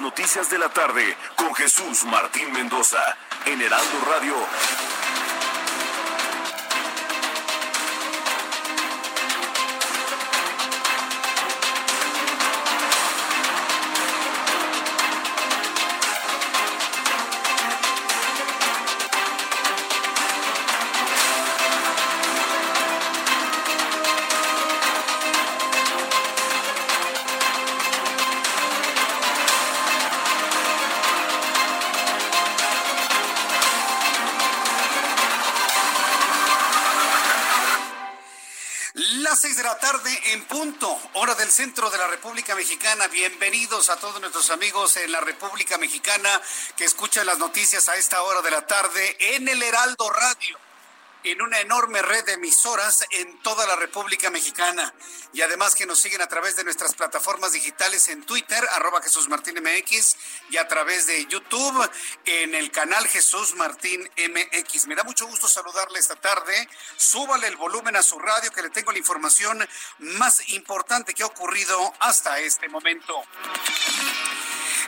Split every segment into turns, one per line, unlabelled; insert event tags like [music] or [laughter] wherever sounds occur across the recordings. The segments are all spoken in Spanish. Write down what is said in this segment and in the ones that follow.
noticias de la tarde con Jesús Martín Mendoza en Heraldo Radio.
Centro de la República Mexicana. Bienvenidos a todos nuestros amigos en la República Mexicana que escuchan las noticias a esta hora de la tarde en el Heraldo Radio en una enorme red de emisoras en toda la República Mexicana. Y además que nos siguen a través de nuestras plataformas digitales en Twitter, arroba Jesús Martín MX, y a través de YouTube en el canal Jesús Martín MX. Me da mucho gusto saludarle esta tarde. Súbale el volumen a su radio que le tengo la información más importante que ha ocurrido hasta este momento.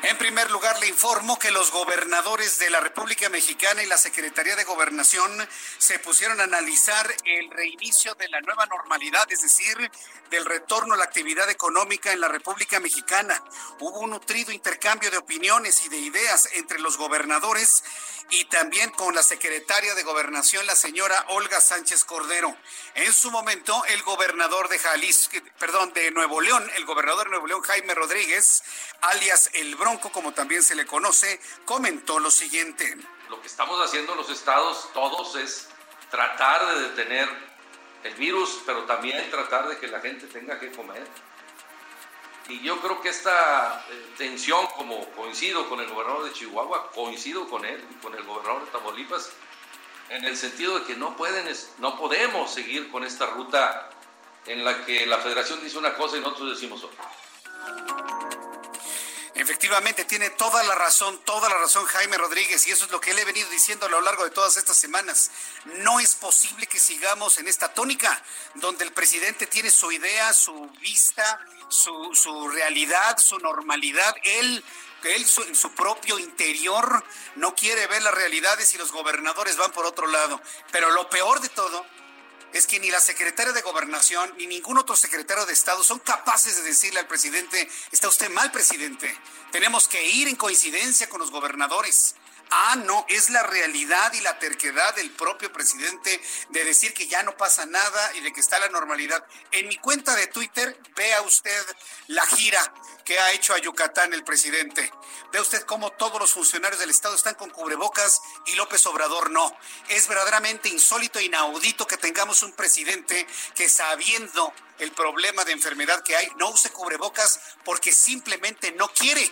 En primer lugar, le informo que los gobernadores de la República Mexicana y la Secretaría de Gobernación se pusieron a analizar el reinicio de la nueva normalidad, es decir, del retorno a la actividad económica en la República Mexicana. Hubo un nutrido intercambio de opiniones y de ideas entre los gobernadores y también con la secretaria de Gobernación, la señora Olga Sánchez Cordero. En su momento, el gobernador de Jalisco, perdón, de Nuevo León, el gobernador de Nuevo León, Jaime Rodríguez, alias El Bronco, como también se le conoce, comentó lo siguiente.
Lo que estamos haciendo en los estados todos es tratar de detener el virus, pero también tratar de que la gente tenga que comer. Y yo creo que esta eh, tensión, como coincido con el gobernador de Chihuahua, coincido con él y con el gobernador de Tamaulipas, en el sentido de que no, pueden, no podemos seguir con esta ruta en la que la federación dice una cosa y nosotros decimos otra.
Efectivamente, tiene toda la razón, toda la razón Jaime Rodríguez, y eso es lo que le he venido diciendo a lo largo de todas estas semanas. No es posible que sigamos en esta tónica, donde el presidente tiene su idea, su vista, su, su realidad, su normalidad. Él él en su propio interior no quiere ver las realidades y los gobernadores van por otro lado. Pero lo peor de todo es que ni la secretaria de Gobernación ni ningún otro secretario de Estado son capaces de decirle al presidente, está usted mal, presidente. Tenemos que ir en coincidencia con los gobernadores. Ah, no, es la realidad y la terquedad del propio presidente de decir que ya no pasa nada y de que está la normalidad. En mi cuenta de Twitter, vea usted la gira que ha hecho a Yucatán el presidente. Ve usted cómo todos los funcionarios del Estado están con cubrebocas y López Obrador no. Es verdaderamente insólito e inaudito que tengamos un presidente que sabiendo el problema de enfermedad que hay, no use cubrebocas porque simplemente no quiere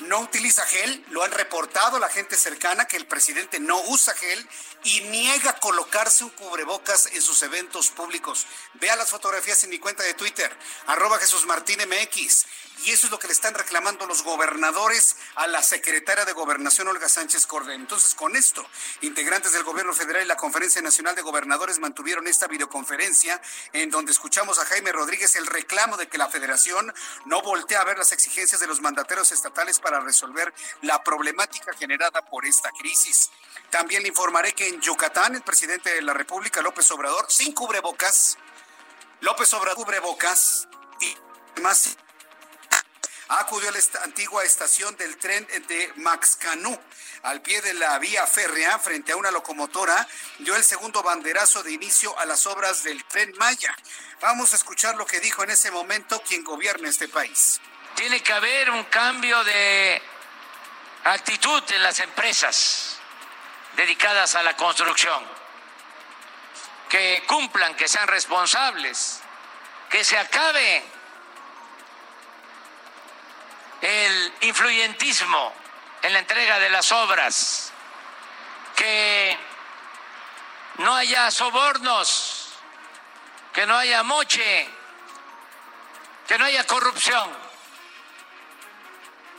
no utiliza gel, lo han reportado la gente cercana que el presidente no usa gel y niega colocarse un cubrebocas en sus eventos públicos. Vea las fotografías en mi cuenta de Twitter, arroba Jesús Martín MX. Y eso es lo que le están reclamando los gobernadores a la secretaria de Gobernación, Olga Sánchez Cordero. Entonces, con esto, integrantes del Gobierno Federal y la Conferencia Nacional de Gobernadores mantuvieron esta videoconferencia en donde escuchamos a Jaime Rodríguez el reclamo de que la federación no voltea a ver las exigencias de los mandateros estatales para resolver la problemática generada por esta crisis. También le informaré que en Yucatán, el presidente de la República, López Obrador, sin cubrebocas, López Obrador cubrebocas y más acudió a la antigua estación del tren de Maxcanú, al pie de la vía férrea, frente a una locomotora, dio el segundo banderazo de inicio a las obras del tren Maya. Vamos a escuchar lo que dijo en ese momento quien gobierna este país.
Tiene que haber un cambio de actitud en las empresas dedicadas a la construcción, que cumplan, que sean responsables que se acabe el influyentismo en la entrega de las obras, que no haya sobornos, que no haya moche, que no haya corrupción,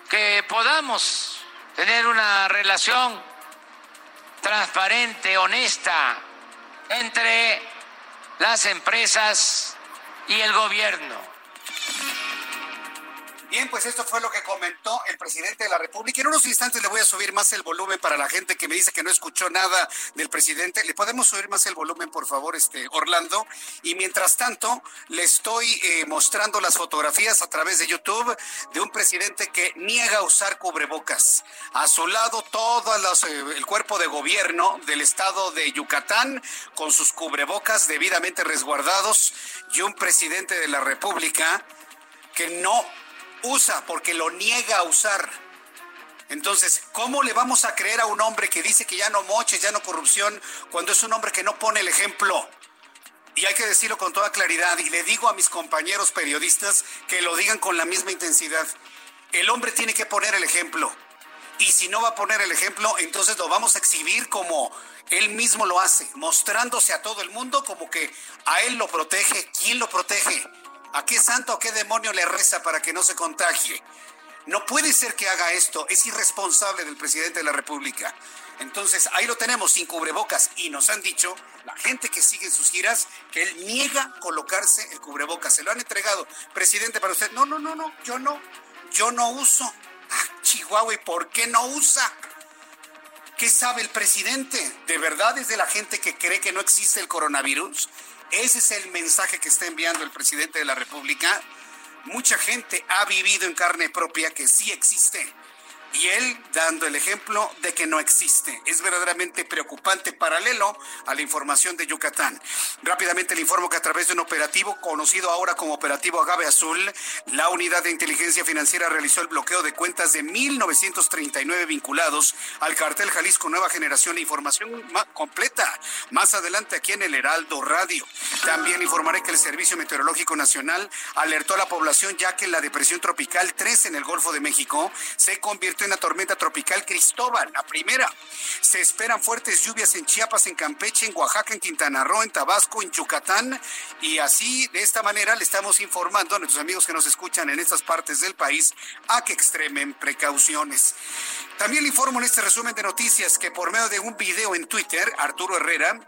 que podamos tener una relación transparente, honesta entre las empresas y el gobierno.
Bien, pues esto fue lo que comentó el presidente de la República. En unos instantes le voy a subir más el volumen para la gente que me dice que no escuchó nada del presidente. ¿Le podemos subir más el volumen, por favor, este Orlando? Y mientras tanto, le estoy eh, mostrando las fotografías a través de YouTube de un presidente que niega usar cubrebocas. A su lado, todo eh, el cuerpo de gobierno del estado de Yucatán con sus cubrebocas debidamente resguardados y un presidente de la República que no usa porque lo niega a usar. Entonces, ¿cómo le vamos a creer a un hombre que dice que ya no moches, ya no corrupción, cuando es un hombre que no pone el ejemplo? Y hay que decirlo con toda claridad, y le digo a mis compañeros periodistas que lo digan con la misma intensidad. El hombre tiene que poner el ejemplo. Y si no va a poner el ejemplo, entonces lo vamos a exhibir como él mismo lo hace, mostrándose a todo el mundo como que a él lo protege. ¿Quién lo protege? ¿A qué santo, a qué demonio le reza para que no se contagie? No puede ser que haga esto, es irresponsable del presidente de la República. Entonces, ahí lo tenemos sin cubrebocas y nos han dicho, la gente que sigue sus giras, que él niega colocarse el cubrebocas. Se lo han entregado. Presidente, para usted, no, no, no, no, yo no, yo no uso. Ah, Chihuahua, ¿y por qué no usa? ¿Qué sabe el presidente? ¿De verdad es de la gente que cree que no existe el coronavirus? Ese es el mensaje que está enviando el presidente de la República. Mucha gente ha vivido en carne propia que sí existe y él dando el ejemplo de que no existe. Es verdaderamente preocupante paralelo a la información de Yucatán. Rápidamente le informo que a través de un operativo conocido ahora como Operativo Agave Azul, la Unidad de Inteligencia Financiera realizó el bloqueo de cuentas de 1.939 vinculados al cartel Jalisco Nueva Generación. La información completa más adelante aquí en el Heraldo Radio. También informaré que el Servicio Meteorológico Nacional alertó a la población ya que la depresión tropical 3 en el Golfo de México se convirtió en la tormenta tropical Cristóbal, la primera. Se esperan fuertes lluvias en Chiapas, en Campeche, en Oaxaca, en Quintana Roo, en Tabasco, en Yucatán. Y así, de esta manera, le estamos informando a nuestros amigos que nos escuchan en estas partes del país a que extremen precauciones. También le informo en este resumen de noticias que por medio de un video en Twitter, Arturo Herrera,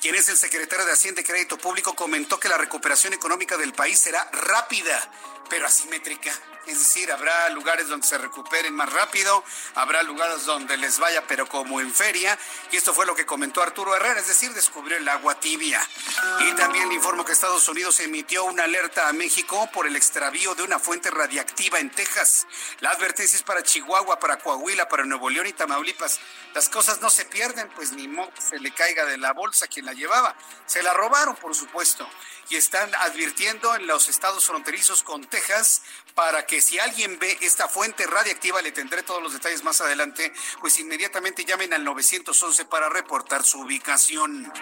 quien es el secretario de Hacienda y Crédito Público, comentó que la recuperación económica del país será rápida, pero asimétrica. Es decir, habrá lugares donde se recuperen más rápido, habrá lugares donde les vaya, pero como en feria. Y esto fue lo que comentó Arturo Herrera, es decir, descubrió el agua tibia. Y también le informo que Estados Unidos emitió una alerta a México por el extravío de una fuente radiactiva en Texas. La advertencia es para Chihuahua, para Coahuila, para Nuevo León y Tamaulipas. Las cosas no se pierden, pues ni se le caiga de la bolsa quien la llevaba. Se la robaron, por supuesto y están advirtiendo en los estados fronterizos con Texas para que si alguien ve esta fuente radiactiva, le tendré todos los detalles más adelante, pues inmediatamente llamen al 911 para reportar su ubicación.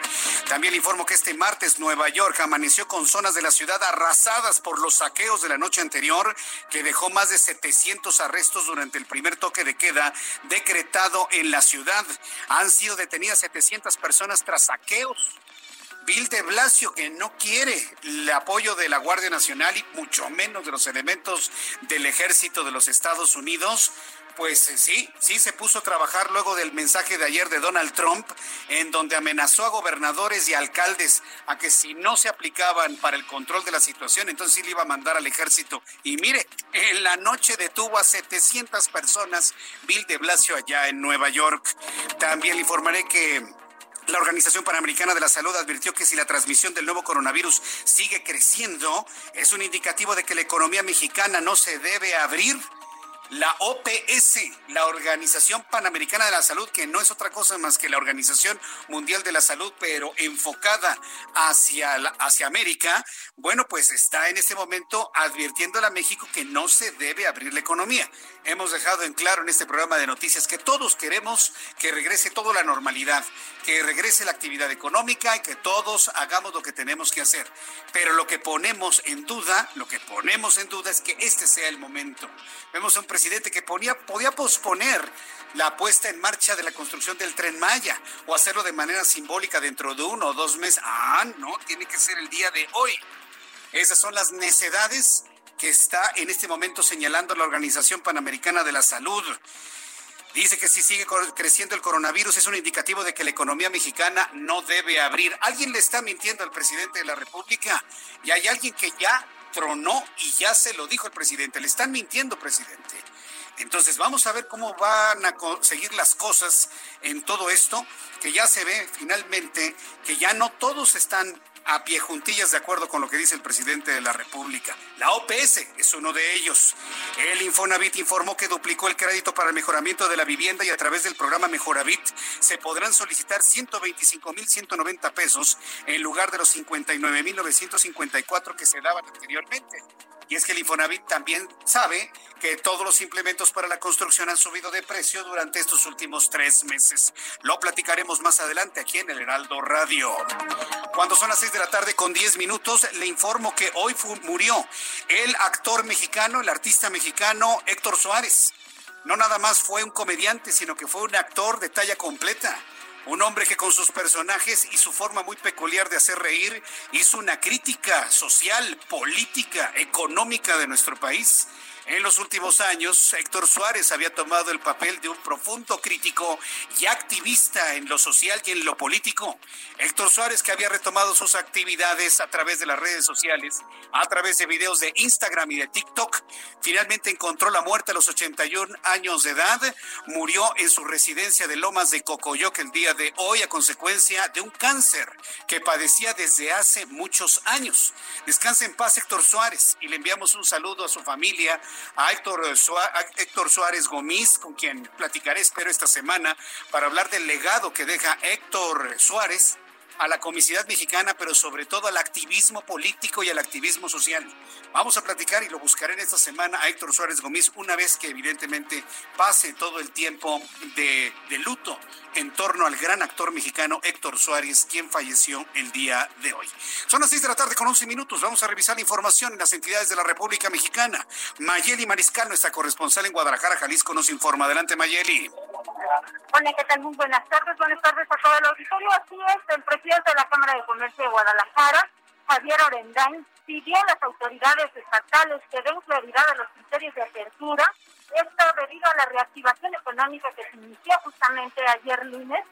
También informo que este martes Nueva York amaneció con zonas de la ciudad arrasadas por los saqueos de la noche anterior, que dejó más de 700 arrestos durante el primer toque de queda decretado en la ciudad. Han sido detenidas 700 personas tras saqueos Bill de Blasio, que no quiere el apoyo de la Guardia Nacional y mucho menos de los elementos del ejército de los Estados Unidos, pues eh, sí, sí se puso a trabajar luego del mensaje de ayer de Donald Trump, en donde amenazó a gobernadores y alcaldes a que si no se aplicaban para el control de la situación, entonces sí le iba a mandar al ejército. Y mire, en la noche detuvo a 700 personas Bill de Blasio allá en Nueva York. También le informaré que la Organización Panamericana de la Salud advirtió que si la transmisión del nuevo coronavirus sigue creciendo, es un indicativo de que la economía mexicana no se debe abrir la OPS, la Organización Panamericana de la Salud, que no es otra cosa más que la Organización Mundial de la Salud, pero enfocada hacia, hacia América, bueno, pues está en este momento advirtiéndole a México que no se debe abrir la economía. Hemos dejado en claro en este programa de noticias que todos queremos que regrese toda la normalidad, que regrese la actividad económica y que todos hagamos lo que tenemos que hacer. Pero lo que ponemos en duda, lo que ponemos en duda es que este sea el momento. Vemos a un presidente que ponía, podía posponer la puesta en marcha de la construcción del tren Maya o hacerlo de manera simbólica dentro de uno o dos meses. Ah, no, tiene que ser el día de hoy. Esas son las necedades que está en este momento señalando la Organización Panamericana de la Salud. Dice que si sigue creciendo el coronavirus es un indicativo de que la economía mexicana no debe abrir. Alguien le está mintiendo al presidente de la República y hay alguien que ya tronó y ya se lo dijo el presidente. Le están mintiendo, presidente. Entonces vamos a ver cómo van a seguir las cosas en todo esto, que ya se ve finalmente que ya no todos están a pie juntillas de acuerdo con lo que dice el presidente de la República. La OPS es uno de ellos. El Infonavit informó que duplicó el crédito para el mejoramiento de la vivienda y a través del programa Mejoravit se podrán solicitar 125.190 pesos en lugar de los 59.954 que se daban anteriormente. Y es que el Infonavit también sabe que todos los implementos para la construcción han subido de precio durante estos últimos tres meses. Lo platicaremos más adelante aquí en el Heraldo Radio. Cuando son las seis de la tarde con diez minutos, le informo que hoy murió el actor mexicano, el artista mexicano Héctor Suárez. No nada más fue un comediante, sino que fue un actor de talla completa. Un hombre que con sus personajes y su forma muy peculiar de hacer reír hizo una crítica social, política, económica de nuestro país en los últimos años, Héctor Suárez había tomado el papel de un profundo crítico y activista en lo social y en lo político. Héctor Suárez, que había retomado sus actividades a través de las redes sociales, a través de videos de Instagram y de TikTok, finalmente encontró la muerte a los 81 años de edad. Murió en su residencia de Lomas de Cocoyoc el día de hoy a consecuencia de un cáncer que padecía desde hace muchos años. Descansa en paz Héctor Suárez y le enviamos un saludo a su familia a Héctor, Suárez, Gómez, con quien platicaré, espero, esta semana, para hablar del legado que deja Héctor Suárez a la comicidad mexicana, pero sobre todo al activismo político y al activismo social. Vamos a platicar y lo buscaré en esta semana a Héctor Suárez Gómez una vez que evidentemente pase todo el tiempo de, de luto en torno al gran actor mexicano Héctor Suárez, quien falleció el día de hoy. Son las seis de la tarde con 11 minutos. Vamos a revisar la información en las entidades de la República Mexicana. Mayeli Mariscal, nuestra corresponsal en Guadalajara, Jalisco, nos informa. Adelante, Mayeli.
Hola, ¿qué tal? Muy buenas tardes. Buenas tardes a todo el auditorio. Así es, el presidente de la Cámara de Comercio de Guadalajara, Javier Orendain, pidió a las autoridades estatales que den claridad a los criterios de apertura. Esto debido a la reactivación económica que se inició justamente ayer lunes.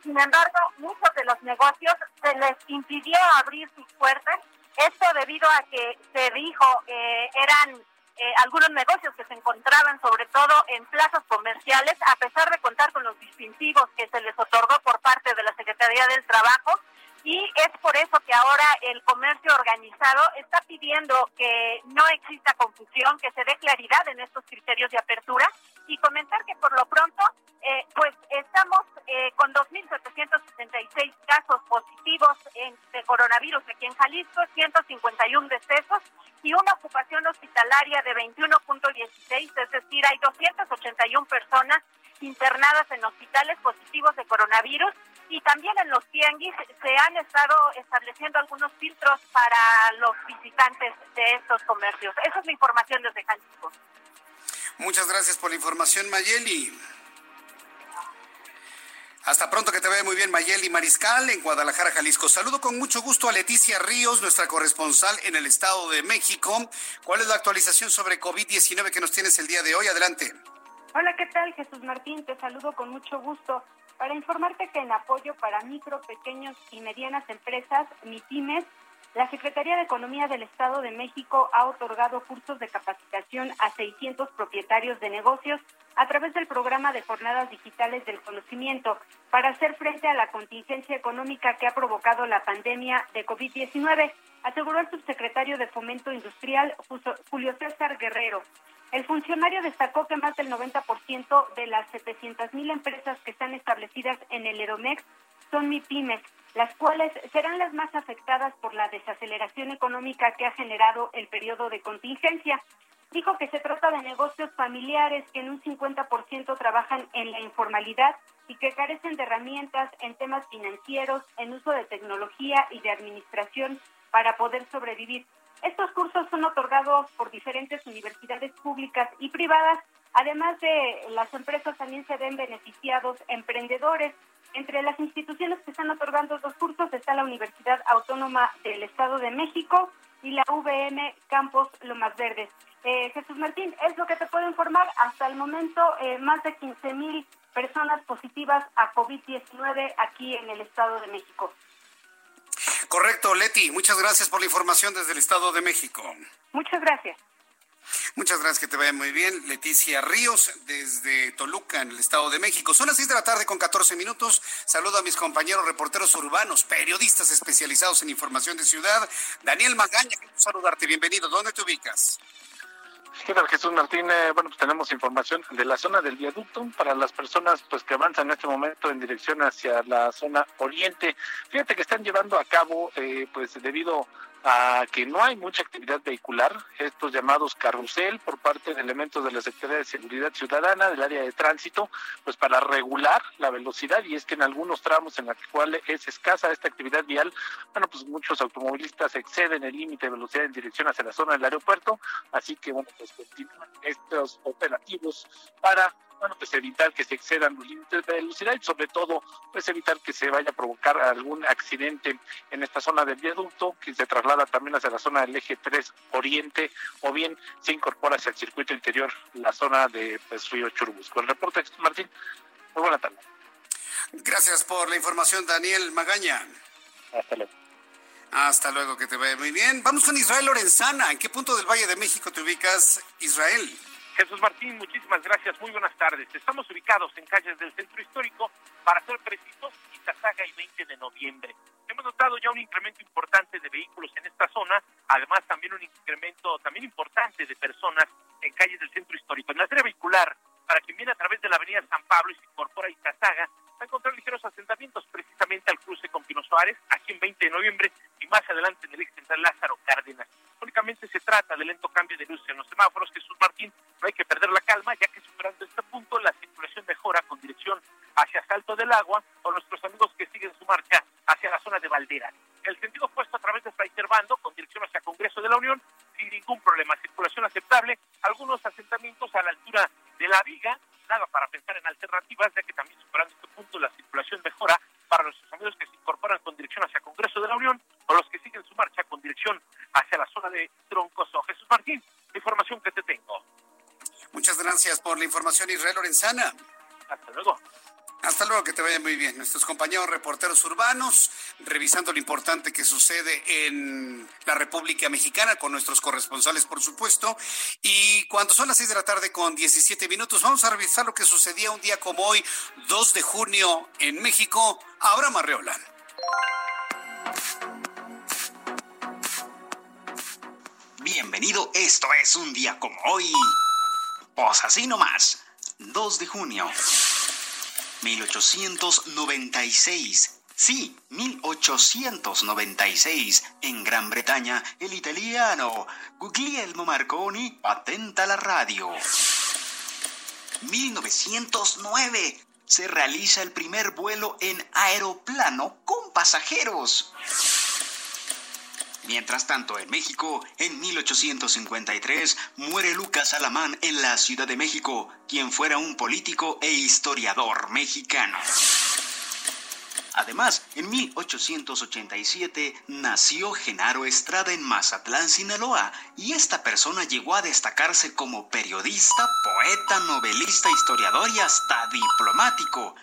Sin embargo, muchos de los negocios se les impidió abrir sus puertas. Esto debido a que se dijo eh, eran eh, algunos negocios que se encontraban sobre todo en plazas comerciales, a pesar de contar con los distintivos que se les otorgó por parte de la Secretaría del Trabajo. Y es por eso que ahora el comercio organizado está pidiendo que no exista confusión, que se dé claridad en estos criterios de apertura y comentar que por lo pronto, eh, pues estamos eh, con 2.766 casos positivos en, de coronavirus aquí en Jalisco, 151 decesos y una ocupación hospitalaria de 21.16, es decir, hay 281 personas internadas en hospitales positivos de coronavirus y también en los tianguis se han estado estableciendo algunos filtros para los visitantes de estos comercios. Esa es la información desde Jalisco.
Muchas gracias por la información, Mayeli. Hasta pronto, que te vea muy bien, Mayeli Mariscal, en Guadalajara, Jalisco. Saludo con mucho gusto a Leticia Ríos, nuestra corresponsal en el Estado de México. ¿Cuál es la actualización sobre COVID-19 que nos tienes el día de hoy? Adelante.
Hola, ¿qué tal, Jesús Martín? Te saludo con mucho gusto para informarte que en apoyo para micro, pequeños y medianas empresas, MIPIMES, la Secretaría de Economía del Estado de México ha otorgado cursos de capacitación a 600 propietarios de negocios a través del programa de jornadas digitales del conocimiento para hacer frente a la contingencia económica que ha provocado la pandemia de COVID-19. Aseguró el subsecretario de Fomento Industrial, Julio César Guerrero. El funcionario destacó que más del 90% de las 700.000 empresas que están establecidas en el Edomex son MIPIMES, las cuales serán las más afectadas por la desaceleración económica que ha generado el periodo de contingencia. Dijo que se trata de negocios familiares que en un 50% trabajan en la informalidad y que carecen de herramientas en temas financieros, en uso de tecnología y de administración para poder sobrevivir. Estos cursos son otorgados por diferentes universidades públicas y privadas. Además de las empresas también se ven beneficiados emprendedores. Entre las instituciones que están otorgando estos cursos está la Universidad Autónoma del Estado de México y la VM Campos Lomas Verdes. Eh, Jesús Martín, es lo que te puedo informar. Hasta el momento, eh, más de 15 mil personas positivas a COVID-19 aquí en el Estado de México.
Correcto, Leti. Muchas gracias por la información desde el Estado de México.
Muchas gracias.
Muchas gracias, que te vaya muy bien. Leticia Ríos, desde Toluca, en el Estado de México. Son las 6 de la tarde con 14 minutos. Saludo a mis compañeros reporteros urbanos, periodistas especializados en información de ciudad. Daniel Magaña, quiero saludarte. Bienvenido. ¿Dónde te ubicas?
¿Qué tal, Jesús Martín? bueno, pues tenemos información de la zona del viaducto para las personas pues que avanzan en este momento en dirección hacia la zona oriente. Fíjate que están llevando a cabo, eh, pues debido a que no hay mucha actividad vehicular, estos llamados carrusel por parte de elementos de la Secretaría de Seguridad Ciudadana del área de tránsito, pues para regular la velocidad. Y es que en algunos tramos en los cuales es escasa esta actividad vial, bueno, pues muchos automovilistas exceden el límite de velocidad en dirección hacia la zona del aeropuerto, así que bueno, pues continúan estos operativos para bueno, pues evitar que se excedan los límites de velocidad y sobre todo, pues evitar que se vaya a provocar algún accidente en esta zona del viaducto, que se traslada también hacia la zona del eje 3 Oriente, o bien se incorpora hacia el circuito interior, la zona de pues, Río Churubusco. El reporte, Martín, muy buena tarde.
Gracias por la información, Daniel Magaña.
Hasta luego.
Hasta luego, que te vaya muy bien. Vamos con Israel Lorenzana. ¿En qué punto del Valle de México te ubicas, Israel?
Jesús Martín, muchísimas gracias. Muy buenas tardes. Estamos ubicados en calles del centro histórico, para ser precisos, Izazaga y 20 de noviembre. Hemos notado ya un incremento importante de vehículos en esta zona, además también un incremento también importante de personas en calles del centro histórico. En la serie vehicular, para quien viene a través de la avenida San Pablo y se incorpora a Izazaga, va a encontrar ligeros asentamientos precisamente al cruce con Pino Suárez, aquí en 20 de noviembre, y más adelante en el ex central Lázaro Cárdenas. Únicamente se trata de lento cambio de luz en los semáforos. Jesús Martín, no hay que perder la calma, ya que superando este punto la circulación mejora con dirección hacia Salto del Agua o nuestros amigos que siguen su marcha hacia la zona de Valderas. El sentido opuesto a través de Fray Servando con dirección hacia Congreso de la Unión sin ningún problema. Circulación aceptable, algunos asentamientos a la altura de la viga, nada para pensar en alternativas, ya que también superando este punto la circulación mejora para nuestros amigos que se incorporan con dirección hacia Congreso de la Unión o los que siguen su marcha con dirección hacia la zona de Troncoso. Jesús Martín, la información que te tengo.
Muchas gracias por la información, Israel Lorenzana.
Hasta luego.
Hasta luego, que te vaya muy bien. Nuestros compañeros reporteros urbanos, revisando lo importante que sucede en la República Mexicana, con nuestros corresponsales, por supuesto. Y cuando son las 6 de la tarde con 17 minutos, vamos a revisar lo que sucedía un día como hoy, 2 de junio, en México. Abraham Arreola.
Bienvenido, esto es un día como hoy. Pues así nomás, 2 de junio. 1896. Sí, 1896. En Gran Bretaña, el italiano Guglielmo Marconi patenta la radio. 1909. Se realiza el primer vuelo en aeroplano con pasajeros. Mientras tanto, en México, en 1853, muere Lucas Alamán en la Ciudad de México, quien fuera un político e historiador mexicano. Además, en 1887 nació Genaro Estrada en Mazatlán, Sinaloa, y esta persona llegó a destacarse como periodista, poeta, novelista, historiador y hasta diplomático.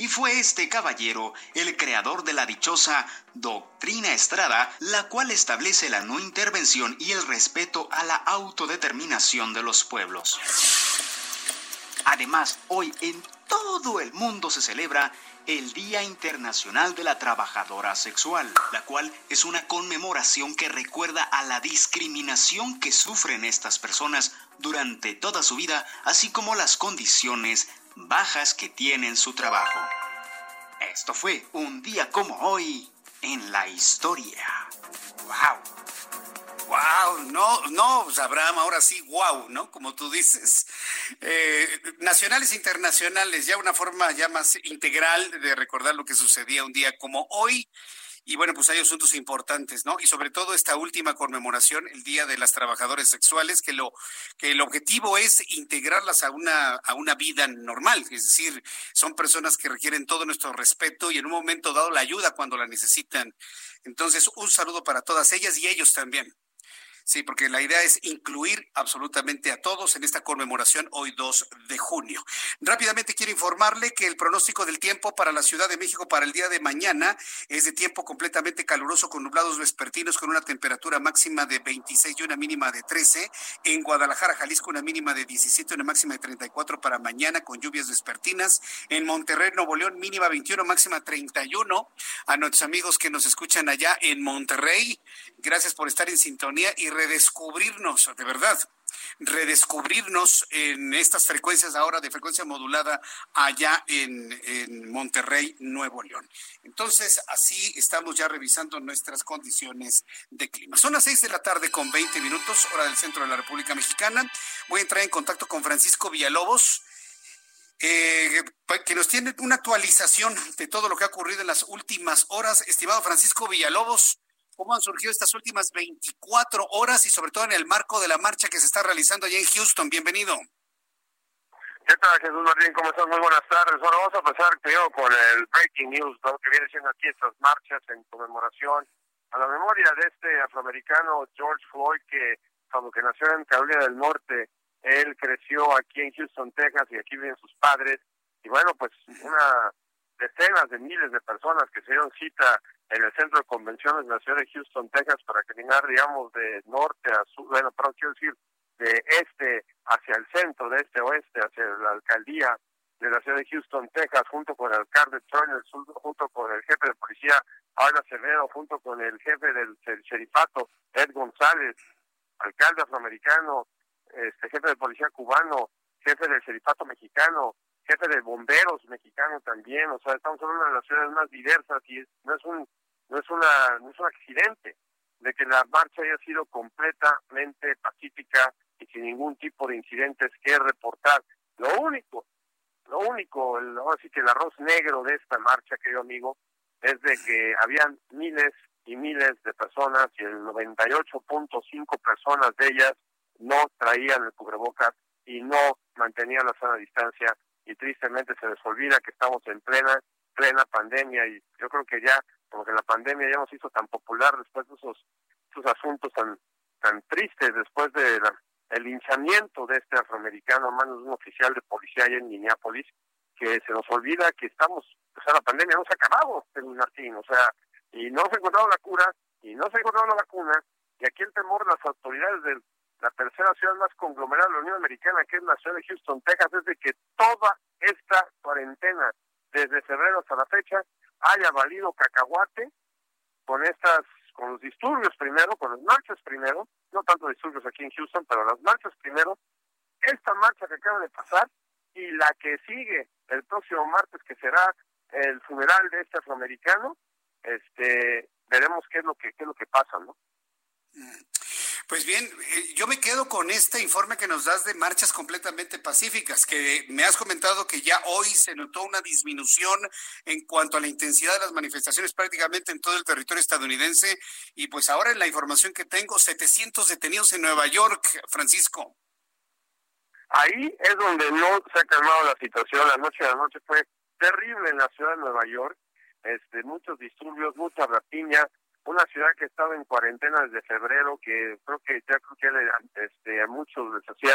Y fue este caballero el creador de la dichosa Doctrina Estrada, la cual establece la no intervención y el respeto a la autodeterminación de los pueblos. Además, hoy en todo el mundo se celebra el Día Internacional de la Trabajadora Sexual, la cual es una conmemoración que recuerda a la discriminación que sufren estas personas durante toda su vida, así como las condiciones bajas que tienen su trabajo. Esto fue un día como hoy en la historia. ¡Wow!
Wow, no, no, pues, Abraham, ahora sí, wow, ¿no? Como tú dices. Eh, nacionales e internacionales, ya una forma ya más integral de recordar lo que sucedía un día como hoy. Y bueno, pues hay asuntos importantes, ¿no? Y sobre todo esta última conmemoración, el Día de las Trabajadoras Sexuales, que lo que el objetivo es integrarlas a una a una vida normal, es decir, son personas que requieren todo nuestro respeto y en un momento dado la ayuda cuando la necesitan. Entonces, un saludo para todas ellas y ellos también. Sí, porque la idea es incluir absolutamente a todos en esta conmemoración hoy 2 de junio. Rápidamente quiero informarle que el pronóstico del tiempo para la Ciudad de México para el día de mañana es de tiempo completamente caluroso con nublados vespertinos con una temperatura máxima de 26 y una mínima de 13. En Guadalajara, Jalisco, una mínima de 17 y una máxima de 34 para mañana con lluvias vespertinas. En Monterrey, Nuevo León, mínima 21, máxima 31. A nuestros amigos que nos escuchan allá en Monterrey, gracias por estar en sintonía y redescubrirnos, de verdad, redescubrirnos en estas frecuencias ahora de frecuencia modulada allá en, en, Monterrey, Nuevo León. Entonces, así estamos ya revisando nuestras condiciones de clima. Son las seis de la tarde con 20 minutos, hora del centro de la República Mexicana. Voy a entrar en contacto con Francisco Villalobos. Eh, que nos tiene una actualización de todo lo que ha ocurrido en las últimas horas. Estimado Francisco Villalobos, cómo han surgido estas últimas 24 horas y sobre todo en el marco de la marcha que se está realizando allá en Houston. Bienvenido.
¿Qué tal, Jesús Martín? ¿Cómo estás? Muy buenas tardes. Bueno, vamos a empezar primero con el breaking news, ¿no? que viene siendo aquí estas marchas en conmemoración a la memoria de este afroamericano George Floyd, que aunque nació en Carolina del Norte, él creció aquí en Houston, Texas, y aquí viven sus padres. Y bueno, pues una decenas de miles de personas que se dieron cita en el centro de convenciones de la ciudad de Houston, Texas, para caminar, digamos, de norte a sur, bueno, pero quiero decir, de este hacia el centro, de este oeste, hacia la alcaldía de la ciudad de Houston, Texas, junto con el alcalde Turner, junto con el jefe de policía, Arna Severo, junto con el jefe del sherifato, Ed González, alcalde afroamericano, este jefe de policía cubano, jefe del sherifato mexicano, jefe de bomberos mexicano también, o sea, estamos hablando de las ciudades más diversas y no es un no es una no es un accidente de que la marcha haya sido completamente pacífica y sin ningún tipo de incidentes que reportar. Lo único, lo único, el, ahora sí que el arroz negro de esta marcha, querido amigo, es de que habían miles y miles de personas y el 98.5 personas de ellas no traían el cubrebocas y no mantenían la sana distancia tristemente se les olvida que estamos en plena plena pandemia y yo creo que ya como que la pandemia ya nos hizo tan popular después de esos esos asuntos tan tan tristes después de el linchamiento de este afroamericano a manos de un oficial de policía allá en Minneapolis que se nos olvida que estamos o sea la pandemia no se ha acabado Martín o sea y no se ha encontrado la cura y no se ha encontrado la vacuna y aquí el temor de las autoridades del la tercera ciudad más conglomerada de la Unión Americana, que es la ciudad de Houston, Texas, es de que toda esta cuarentena, desde febrero hasta la fecha, haya valido cacahuate con estas, con los disturbios primero, con las marchas primero, no tanto disturbios aquí en Houston, pero las marchas primero, esta marcha que acaba de pasar y la que sigue el próximo martes, que será el funeral de este afroamericano, este, veremos qué es lo que, qué es lo que pasa, ¿no?
Mm. Pues bien, eh, yo me quedo con este informe que nos das de marchas completamente pacíficas, que me has comentado que ya hoy se notó una disminución en cuanto a la intensidad de las manifestaciones prácticamente en todo el territorio estadounidense. Y pues ahora en la información que tengo, 700 detenidos en Nueva York, Francisco.
Ahí es donde no se ha calmado la situación, la noche de la noche fue terrible en la ciudad de Nueva York, este, muchos disturbios, mucha rapiña, una ciudad que estaba en cuarentena desde febrero, que creo que ya creo que este, a muchos les hacía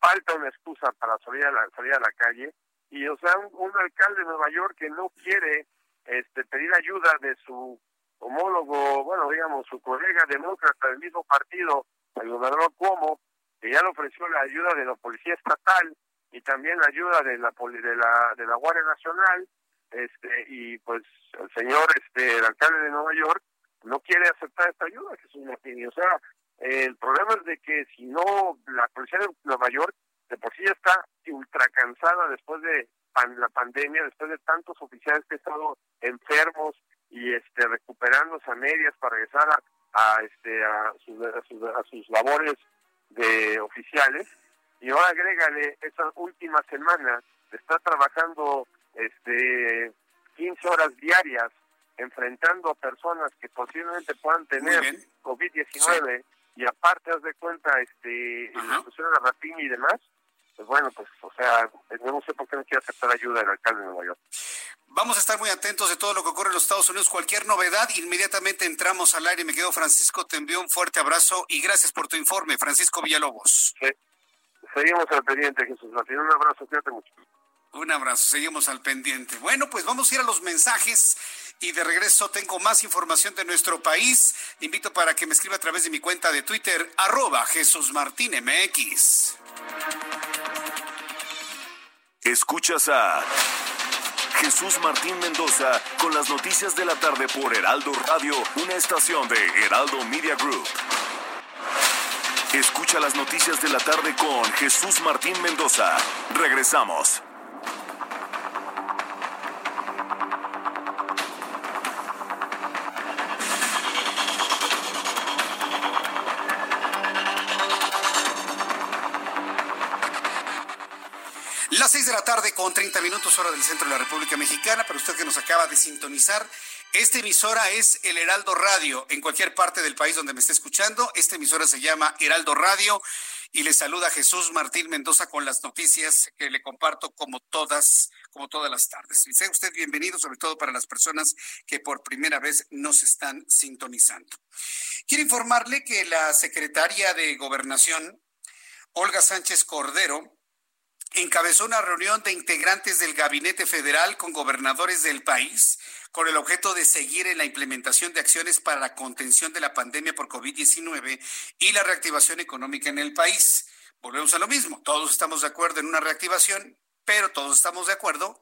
falta una excusa para salir a la, salir a la calle. Y, o sea, un, alcalde de Nueva York que no quiere este, pedir ayuda de su homólogo, bueno, digamos, su colega demócrata del mismo partido, el gobernador Cuomo, que ya le ofreció la ayuda de la policía estatal y también la ayuda de la de la de la Guardia Nacional este y pues el señor este el alcalde de Nueva York no quiere aceptar esta ayuda Jesús Martín. O sea el problema es de que si no la policía de Nueva York de por sí ya está ultra cansada después de la pandemia después de tantos oficiales que han estado enfermos y este recuperándose a medias para regresar a, a este a sus, a a sus labores de oficiales. Y ahora agrégale esa última semana está trabajando este 15 horas diarias enfrentando a personas que posiblemente puedan tener COVID-19 y aparte haz de cuenta este de la rapiña y demás pues bueno pues o sea no sé por qué no quiere aceptar ayuda del alcalde de Nueva York
Vamos a estar muy atentos de todo lo que ocurre en los Estados Unidos. Cualquier novedad, inmediatamente entramos al aire. Me quedo Francisco, te envío un fuerte abrazo y gracias por tu informe, Francisco Villalobos.
Sí. Seguimos al pendiente, Jesús Martín. Un abrazo, cuídate mucho.
Un abrazo, seguimos al pendiente. Bueno, pues vamos a ir a los mensajes y de regreso tengo más información de nuestro país. invito para que me escriba a través de mi cuenta de Twitter, arroba Jesús Martín MX.
Escuchas a Jesús Martín Mendoza con las noticias de la tarde por Heraldo Radio, una estación de Heraldo Media Group. Escucha las noticias de la tarde con Jesús Martín Mendoza. Regresamos.
Tarde con 30 minutos hora del centro de la República Mexicana. Para usted que nos acaba de sintonizar, esta emisora es el Heraldo Radio. En cualquier parte del país donde me esté escuchando, esta emisora se llama Heraldo Radio y le saluda Jesús Martín Mendoza con las noticias que le comparto como todas, como todas las tardes. Y sea usted bienvenido, sobre todo para las personas que por primera vez nos están sintonizando. Quiero informarle que la secretaria de Gobernación, Olga Sánchez Cordero, encabezó una reunión de integrantes del Gabinete Federal con gobernadores del país con el objeto de seguir en la implementación de acciones para la contención de la pandemia por COVID-19 y la reactivación económica en el país. Volvemos a lo mismo, todos estamos de acuerdo en una reactivación, pero todos estamos de acuerdo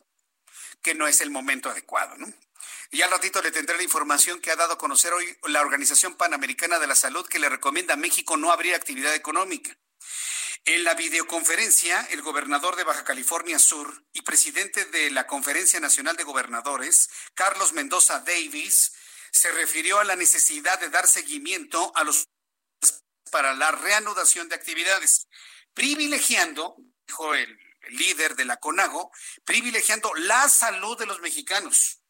que no es el momento adecuado, ¿no? Y al ratito le tendré la información que ha dado a conocer hoy la Organización Panamericana de la Salud que le recomienda a México no abrir actividad económica. En la videoconferencia, el gobernador de Baja California Sur y presidente de la Conferencia Nacional de Gobernadores, Carlos Mendoza Davis, se refirió a la necesidad de dar seguimiento a los para la reanudación de actividades, privilegiando, dijo el líder de la CONAGO, privilegiando la salud de los mexicanos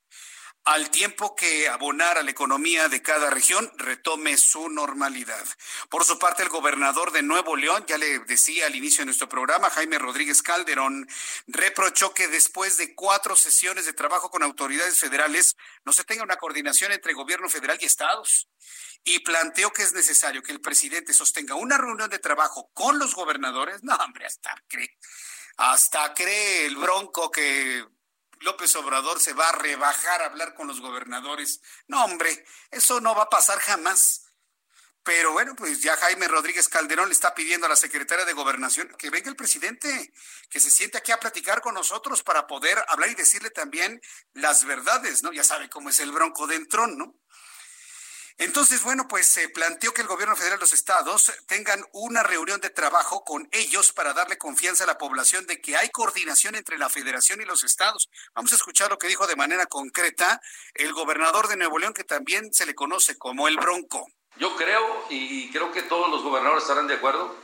al tiempo que abonar a la economía de cada región retome su normalidad. Por su parte, el gobernador de Nuevo León, ya le decía al inicio de nuestro programa, Jaime Rodríguez Calderón, reprochó que después de cuatro sesiones de trabajo con autoridades federales no se tenga una coordinación entre gobierno federal y estados. Y planteó que es necesario que el presidente sostenga una reunión de trabajo con los gobernadores. No, hombre, hasta cree, hasta cree el bronco que López Obrador se va a rebajar a hablar con los gobernadores. No, hombre, eso no va a pasar jamás. Pero bueno, pues ya Jaime Rodríguez Calderón le está pidiendo a la secretaria de Gobernación que venga el presidente, que se siente aquí a platicar con nosotros para poder hablar y decirle también las verdades, ¿no? Ya sabe cómo es el bronco de entrón, ¿no? Entonces, bueno, pues se planteó que el gobierno federal de los estados tengan una reunión de trabajo con ellos para darle confianza a la población de que hay coordinación entre la federación y los estados. Vamos a escuchar lo que dijo de manera concreta el gobernador de Nuevo León, que también se le conoce como el Bronco.
Yo creo, y creo que todos los gobernadores estarán de acuerdo,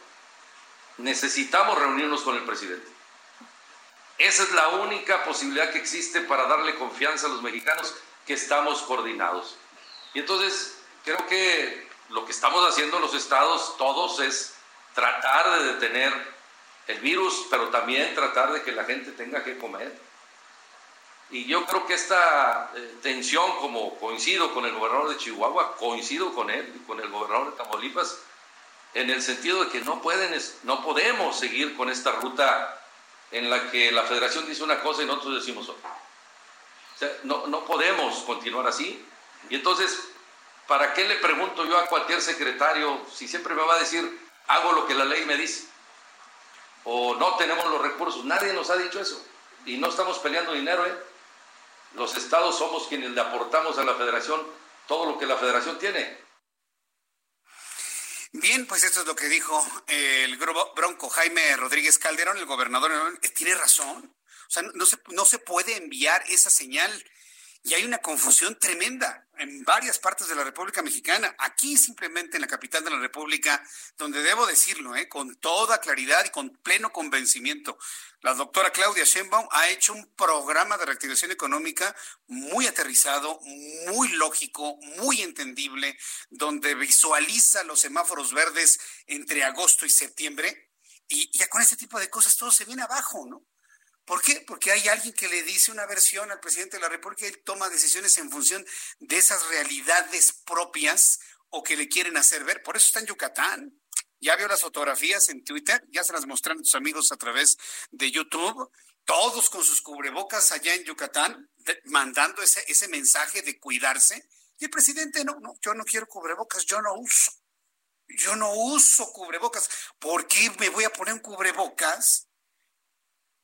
necesitamos reunirnos con el presidente. Esa es la única posibilidad que existe para darle confianza a los mexicanos que estamos coordinados. Y entonces creo que lo que estamos haciendo los estados todos es tratar de detener el virus, pero también tratar de que la gente tenga que comer. Y yo creo que esta eh, tensión, como coincido con el gobernador de Chihuahua, coincido con él y con el gobernador de Tamaulipas, en el sentido de que no, pueden, no podemos seguir con esta ruta en la que la federación dice una cosa y nosotros decimos otra. O sea, no, no podemos continuar así. Y entonces ¿Para qué le pregunto yo a cualquier secretario si siempre me va a decir, hago lo que la ley me dice? o no tenemos los recursos. Nadie nos ha dicho eso. Y no estamos peleando dinero, ¿eh? Los estados somos quienes le aportamos a la federación todo lo que la federación tiene.
Bien, pues esto es lo que dijo el bronco Jaime Rodríguez Calderón, el gobernador. Tiene razón. O sea, no se, no se puede enviar esa señal y hay una confusión tremenda en varias partes de la República Mexicana. Aquí simplemente en la capital de la República, donde debo decirlo, ¿eh? con toda claridad y con pleno convencimiento, la doctora Claudia Sheinbaum ha hecho un programa de reactivación económica muy aterrizado, muy lógico, muy entendible, donde visualiza los semáforos verdes entre agosto y septiembre. Y ya con ese tipo de cosas todo se viene abajo, ¿no? ¿Por qué? Porque hay alguien que le dice una versión al presidente de la República y él toma decisiones en función de esas realidades propias o que le quieren hacer ver. Por eso está en Yucatán. Ya vio las fotografías en Twitter, ya se las mostraron sus amigos a través de YouTube, todos con sus cubrebocas allá en Yucatán, mandando ese, ese mensaje de cuidarse. Y el presidente, no, no, yo no quiero cubrebocas, yo no uso. Yo no uso cubrebocas. ¿Por qué me voy a poner un cubrebocas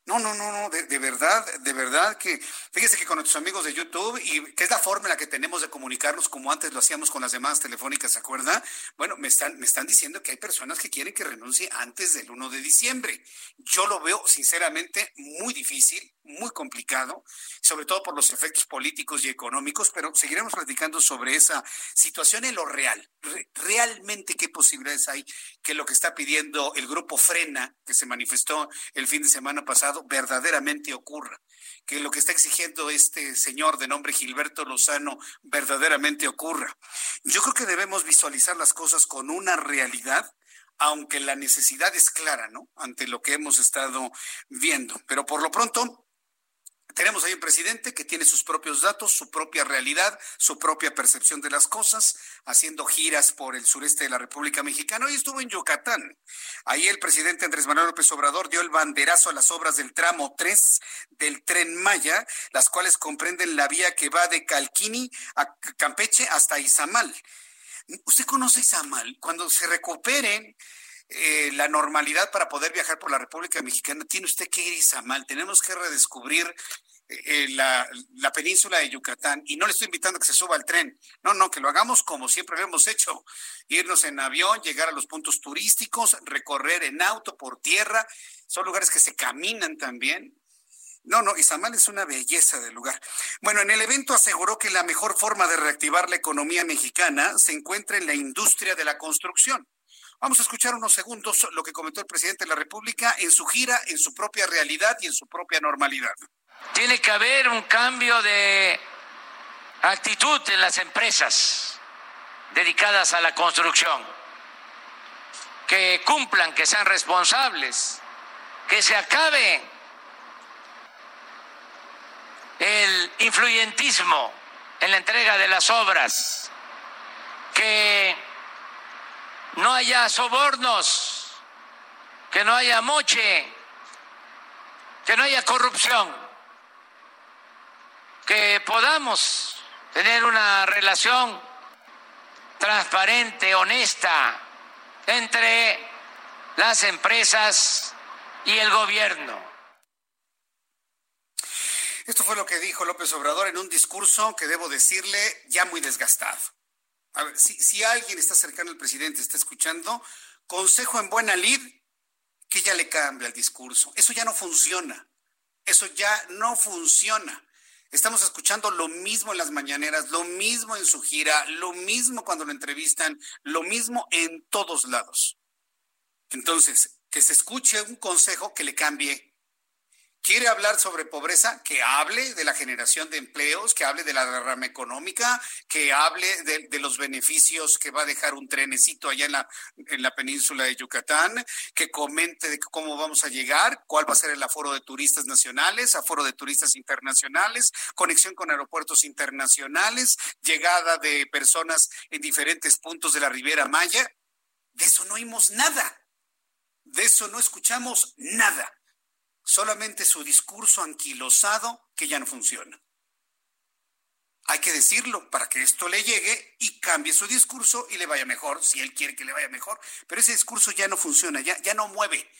no, no, no, no, de, verdad, de verdad que, fíjese que con nuestros amigos de YouTube, y que es la forma en la que tenemos de comunicarnos como antes lo hacíamos con las llamadas telefónicas, ¿se acuerda? Bueno, me están, me están diciendo que hay personas que quieren que renuncie antes del 1 de diciembre. Yo lo veo sinceramente muy difícil, muy complicado, sobre todo por los efectos políticos y económicos, pero seguiremos platicando sobre esa situación en lo real. realmente qué posibilidades hay que lo que está pidiendo el grupo Frena, que se manifestó el fin de semana pasado, verdaderamente ocurra. Que lo que está exigiendo este señor de nombre Gilberto Lozano verdaderamente ocurra. Yo creo que debemos visualizar las cosas con una realidad aunque la necesidad es clara, ¿no? Ante lo que hemos estado viendo. Pero por lo pronto, tenemos ahí un presidente que tiene sus propios datos, su propia realidad, su propia percepción de las cosas, haciendo giras por el sureste de la República Mexicana. y estuvo en Yucatán. Ahí el presidente Andrés Manuel López Obrador dio el banderazo a las obras del tramo 3 del tren Maya, las cuales comprenden la vía que va de Calquini a Campeche hasta Izamal. ¿Usted conoce Izamal? Cuando se recuperen eh, la normalidad para poder viajar por la República Mexicana, tiene usted que ir a Izamal. Tenemos que redescubrir eh, la, península de Yucatán y no le estoy invitando a que se suba al tren. No, no, que lo hagamos como siempre lo hemos hecho. Irnos en avión, llegar a los puntos turísticos, recorrer en auto, por tierra. Son lugares que se caminan también. No, no, Izamal es una belleza de lugar. Bueno, en el evento aseguró que la mejor forma de reactivar la economía mexicana se encuentra en la industria de la construcción. Vamos a escuchar unos segundos lo que comentó el presidente de la República en su gira, en su propia realidad y en su propia normalidad.
Tiene que haber un cambio de actitud en las empresas dedicadas a la construcción, que cumplan, que sean responsables, que se acabe el influyentismo en la entrega de las obras, que no haya sobornos, que no haya moche, que no haya corrupción que podamos tener una relación transparente, honesta entre las empresas y el gobierno.
Esto fue lo que dijo López Obrador en un discurso que debo decirle ya muy desgastado. A ver, si, si alguien está cercano al presidente, está escuchando, consejo en buena lid, que ya le cambie el discurso. Eso ya no funciona. Eso ya no funciona. Estamos escuchando lo mismo en las mañaneras, lo mismo en su gira, lo mismo cuando lo entrevistan, lo mismo en todos lados. Entonces, que se escuche un consejo que le cambie quiere hablar sobre pobreza, que hable de la generación de empleos, que hable de la rama económica, que hable de, los beneficios que va a dejar un trenecito allá en la, en la península de Yucatán, que comente de cómo vamos a llegar, cuál va a ser el aforo de turistas nacionales, aforo de turistas internacionales, conexión con aeropuertos internacionales, llegada de personas en diferentes puntos de la Riviera Maya. De eso no oímos nada. De eso no escuchamos nada solamente su discurso anquilosado que ya no funciona. Hay que decirlo para que esto le llegue y cambie su discurso y le vaya mejor, si él quiere que le vaya mejor. Pero ese discurso ya no funciona, ya, ya no mueve.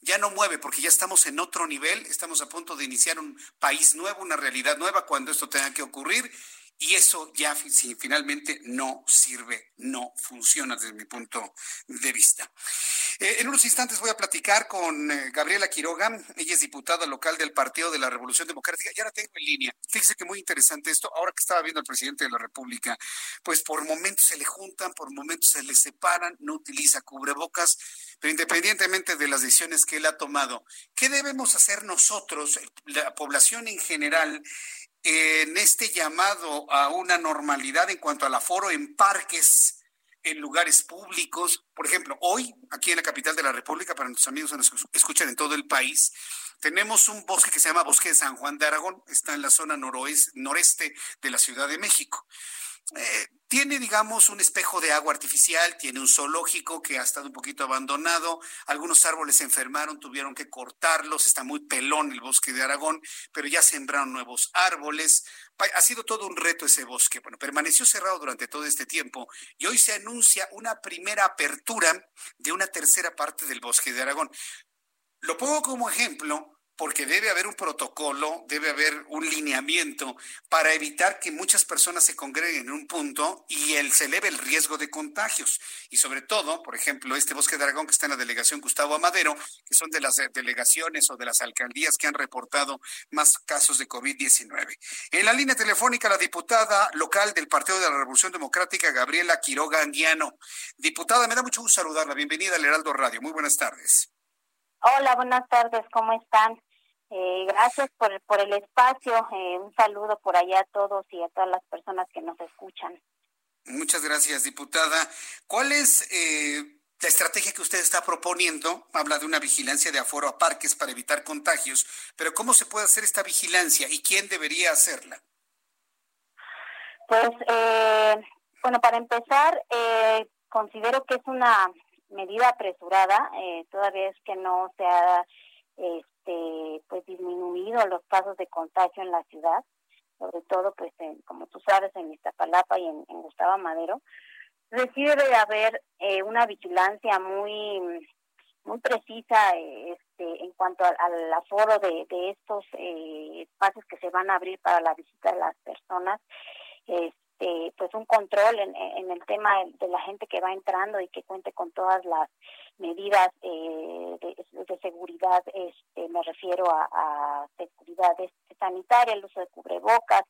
ya no mueve porque ya estamos en otro nivel, estamos a punto de iniciar un país nuevo, una realidad nueva cuando esto tenga que ocurrir y eso ya finalmente no sirve, no funciona desde mi punto de vista. Eh, en unos instantes voy a platicar con eh, Gabriela Quiroga, ella es diputada local del Partido de la Revolución Democrática, ya la tengo en línea. Fíjese que muy interesante esto, ahora que estaba viendo al presidente de la República, pues por momentos se le juntan, por momentos se le separan, no utiliza cubrebocas, pero independientemente de las decisiones que él ha tomado, ¿qué debemos hacer nosotros, la población en general, en este llamado a una normalidad en cuanto al aforo en parques, en lugares públicos. Por ejemplo, hoy, aquí en la capital de la República, para nuestros amigos que nos escuchan en todo el país, tenemos un bosque que se llama Bosque de San Juan de Aragón, está en la zona noroeste, de la Ciudad de México. Eh, tiene, digamos, un espejo de agua artificial, tiene un zoológico que ha estado un poquito abandonado, algunos árboles se enfermaron, tuvieron que cortarlos, está muy pelón el bosque de Aragón, pero ya sembraron nuevos árboles. Ha sido todo un reto ese bosque. Bueno, permaneció cerrado durante todo este tiempo y hoy se anuncia una primera apertura de una tercera parte del bosque de Aragón. Lo pongo como ejemplo porque debe haber un protocolo, debe haber un lineamiento para evitar que muchas personas se congreguen en un punto y el, se eleve el riesgo de contagios. Y sobre todo, por ejemplo, este Bosque de Aragón que está en la delegación Gustavo Amadero, que son de las delegaciones o de las alcaldías que han reportado más casos de COVID-19. En la línea telefónica, la diputada local del Partido de la Revolución Democrática, Gabriela Quiroga Anguiano. Diputada, me da mucho gusto saludarla. Bienvenida al Heraldo Radio. Muy buenas tardes.
Hola, buenas tardes. ¿Cómo están? Eh, gracias por, por el espacio. Eh, un saludo por allá a todos y a todas las personas que nos escuchan.
Muchas gracias, diputada. ¿Cuál es eh, la estrategia que usted está proponiendo? Habla de una vigilancia de aforo a parques para evitar contagios, pero ¿cómo se puede hacer esta vigilancia y quién debería hacerla?
Pues, bueno, para empezar, considero que es una medida apresurada, todavía es que no se ha este, pues disminuido los casos de contagio en la ciudad, sobre todo pues como tú sabes en Iztapalapa y en, Gustavo Madero, debe haber eh, una vigilancia muy muy precisa este, en cuanto al, aforo de, de estos eh, espacios que se van a abrir para la visita de las personas. Este, pues un control en, en, el tema de la gente que va entrando y que cuente con todas las medidas eh, de, seguridad, este, me refiero a, seguridad este, sanitaria, el uso de cubrebocas,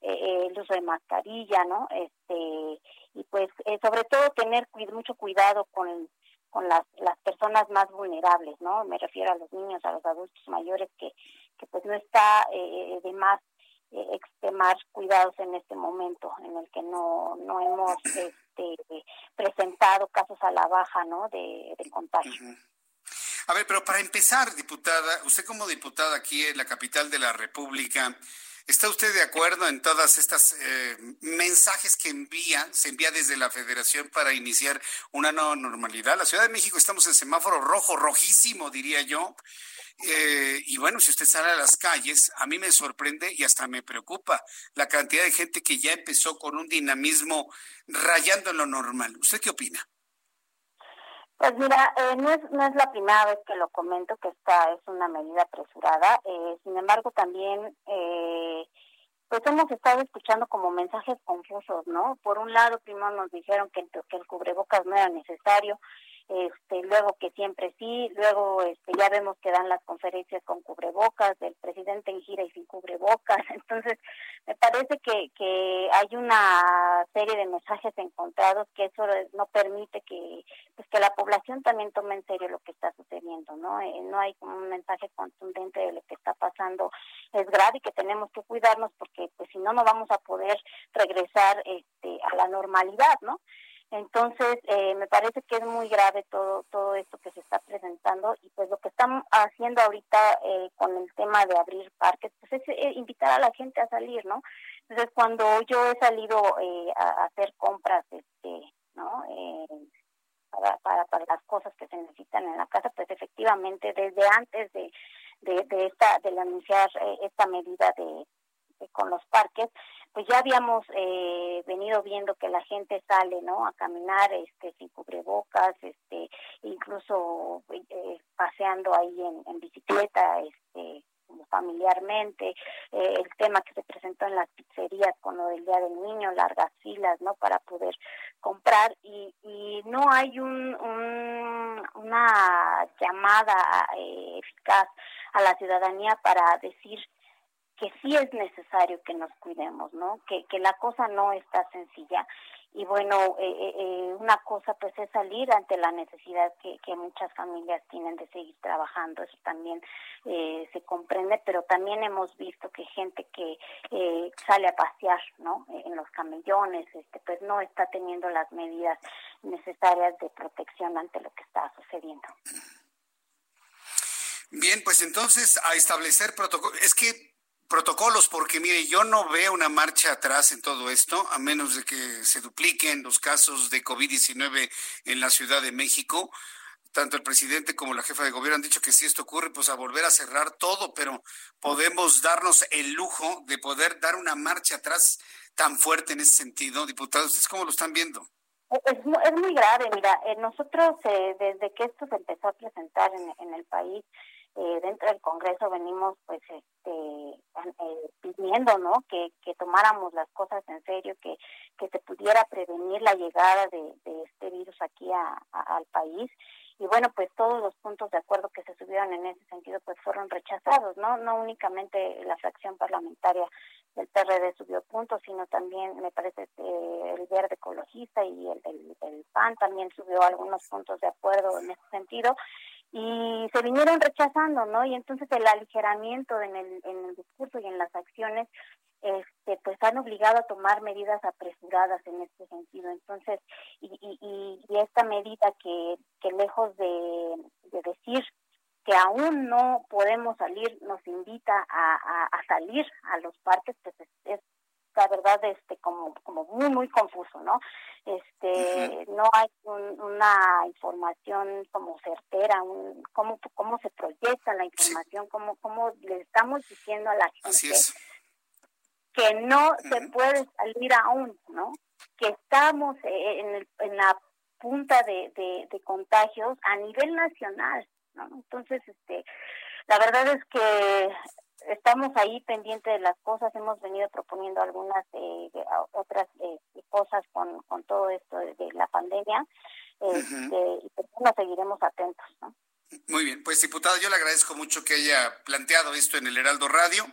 eh, eh, el uso de mascarilla, ¿no? Este, y pues sobre todo tener mucho cuidado con con las, las personas más vulnerables, ¿no? Me refiero a los niños, a los adultos mayores, que, que pues no está de más eh, extremar cuidados en este momento en el que no, no hemos este, presentado casos a la baja ¿no? de, contagio.
A ver, pero para empezar, diputada, usted como diputada aquí en la capital de la República, ¿Está usted de acuerdo en todas estas eh, mensajes que envía, se envía desde la Federación para iniciar una nueva normalidad? La Ciudad de México estamos en semáforo rojo, rojísimo, diría yo. Eh, y bueno, si usted sale a las calles, a mí me sorprende y hasta me preocupa la cantidad de gente que ya empezó con un dinamismo rayando en lo normal. ¿Usted qué opina?
Pues mira, eh, no, es, no es la primera vez que lo comento que esta es una medida apresurada. Eh, sin embargo, también pues hemos estado escuchando como mensajes confusos, ¿no? Por un lado, primero nos dijeron que el cubrebocas no era necesario, este, luego que siempre sí, luego este, ya vemos que dan las conferencias con cubrebocas, del presidente en gira y sin cubrebocas, [laughs] entonces me parece que, que hay una serie de mensajes encontrados que eso no permite que, pues, que la población también tome en serio lo que está sucediendo, ¿no? Eh, no hay como un mensaje contundente de lo que está pasando, es grave y que tenemos que cuidarnos porque pues si no, no vamos a poder regresar este, a la normalidad, ¿no? Entonces, eh, me parece que es muy grave todo todo esto que se está presentando y pues lo que están haciendo ahorita eh, con el tema de abrir parques, pues es eh, invitar a la gente a salir, ¿no? Entonces, cuando yo he salido a, hacer compras, este, ¿no? para, para, para las cosas que se necesitan en la casa, pues efectivamente desde antes de, de, de esta, de anunciar esta medida de con los parques, pues ya habíamos eh, venido viendo que la gente sale, ¿no? A caminar, este, sin cubrebocas, este, incluso eh, paseando ahí en, bicicleta, este familiarmente, eh, el tema que se presentó en las pizzerías con lo del Día del Niño, largas filas, ¿no? Para poder comprar y, y no hay un, una llamada eh, eficaz a la ciudadanía para decir que sí es necesario que nos cuidemos, ¿no? Que, que la cosa no está sencilla y bueno, eh, eh, eh, una cosa pues es salir ante la necesidad que, que muchas familias tienen de seguir trabajando, eso también eh, se comprende, pero también hemos visto que gente que eh, sale a pasear, ¿no? En los camellones, este, pues no está teniendo las medidas necesarias de protección ante lo que está sucediendo.
Bien, pues entonces a establecer protocolos. Es que protocolos, porque mire, yo no veo una marcha atrás en todo esto, a menos de que se dupliquen los casos de COVID-19 en la Ciudad de México. Tanto el presidente como la jefa de gobierno han dicho que si esto ocurre, pues a volver a cerrar todo, pero podemos darnos el lujo de poder dar una marcha atrás tan fuerte en ese sentido. Diputados, ¿ustedes cómo lo están viendo?
Es, es muy grave, mira, eh, nosotros eh, desde que esto se empezó a presentar en, en el país, eh, dentro del Congreso venimos pues este eh, pidiendo no que, que tomáramos las cosas en serio que que se pudiera prevenir la llegada de, de este virus aquí a, al país. Y bueno pues todos los puntos de acuerdo que se subieron en ese sentido pues fueron rechazados no no únicamente la fracción parlamentaria del PRD subió puntos sino también me parece que el verde ecologista y el, el, el PAN también subió algunos puntos de acuerdo en ese sentido y se vinieron rechazando, ¿no? Y entonces el aligeramiento en el, en el discurso y en las acciones, este, pues han obligado a tomar medidas apresuradas en este sentido. Entonces, y, y, y esta medida que, que lejos de, de decir que aún no podemos salir, nos invita a, a, a salir a los parques, pues es, es la verdad este como como muy muy confuso no este uh -huh. no hay un, una información como certera un, cómo cómo se proyecta la información sí. cómo cómo le estamos diciendo a la gente que no uh -huh. se puede salir aún no que estamos en, el, en la punta de, de, de contagios a nivel nacional no entonces este la verdad es que estamos ahí pendientes de las cosas, hemos venido proponiendo algunas eh, otras eh, cosas con, con todo esto de, de la pandemia este, uh -huh. y pues, bueno, seguiremos atentos. ¿no?
Muy bien, pues diputada, yo le agradezco mucho que haya planteado esto en el Heraldo Radio.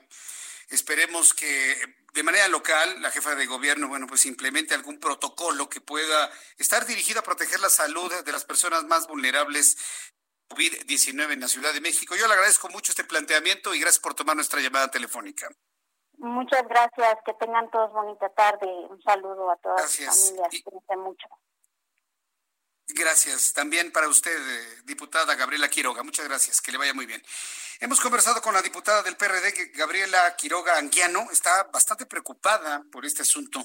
Esperemos que de manera local la jefa de gobierno, bueno, pues implemente algún protocolo que pueda estar dirigido a proteger la salud de las personas más vulnerables COVID-19 en la Ciudad de México. Yo le agradezco mucho este planteamiento y gracias por tomar nuestra llamada telefónica.
Muchas gracias, que tengan todos bonita tarde. Un saludo a todas gracias. las familias, y... mucho.
Gracias. También para usted, eh, diputada Gabriela Quiroga. Muchas gracias. Que le vaya muy bien. Hemos conversado con la diputada del PRD, Gabriela Quiroga Anguiano. Está bastante preocupada por este asunto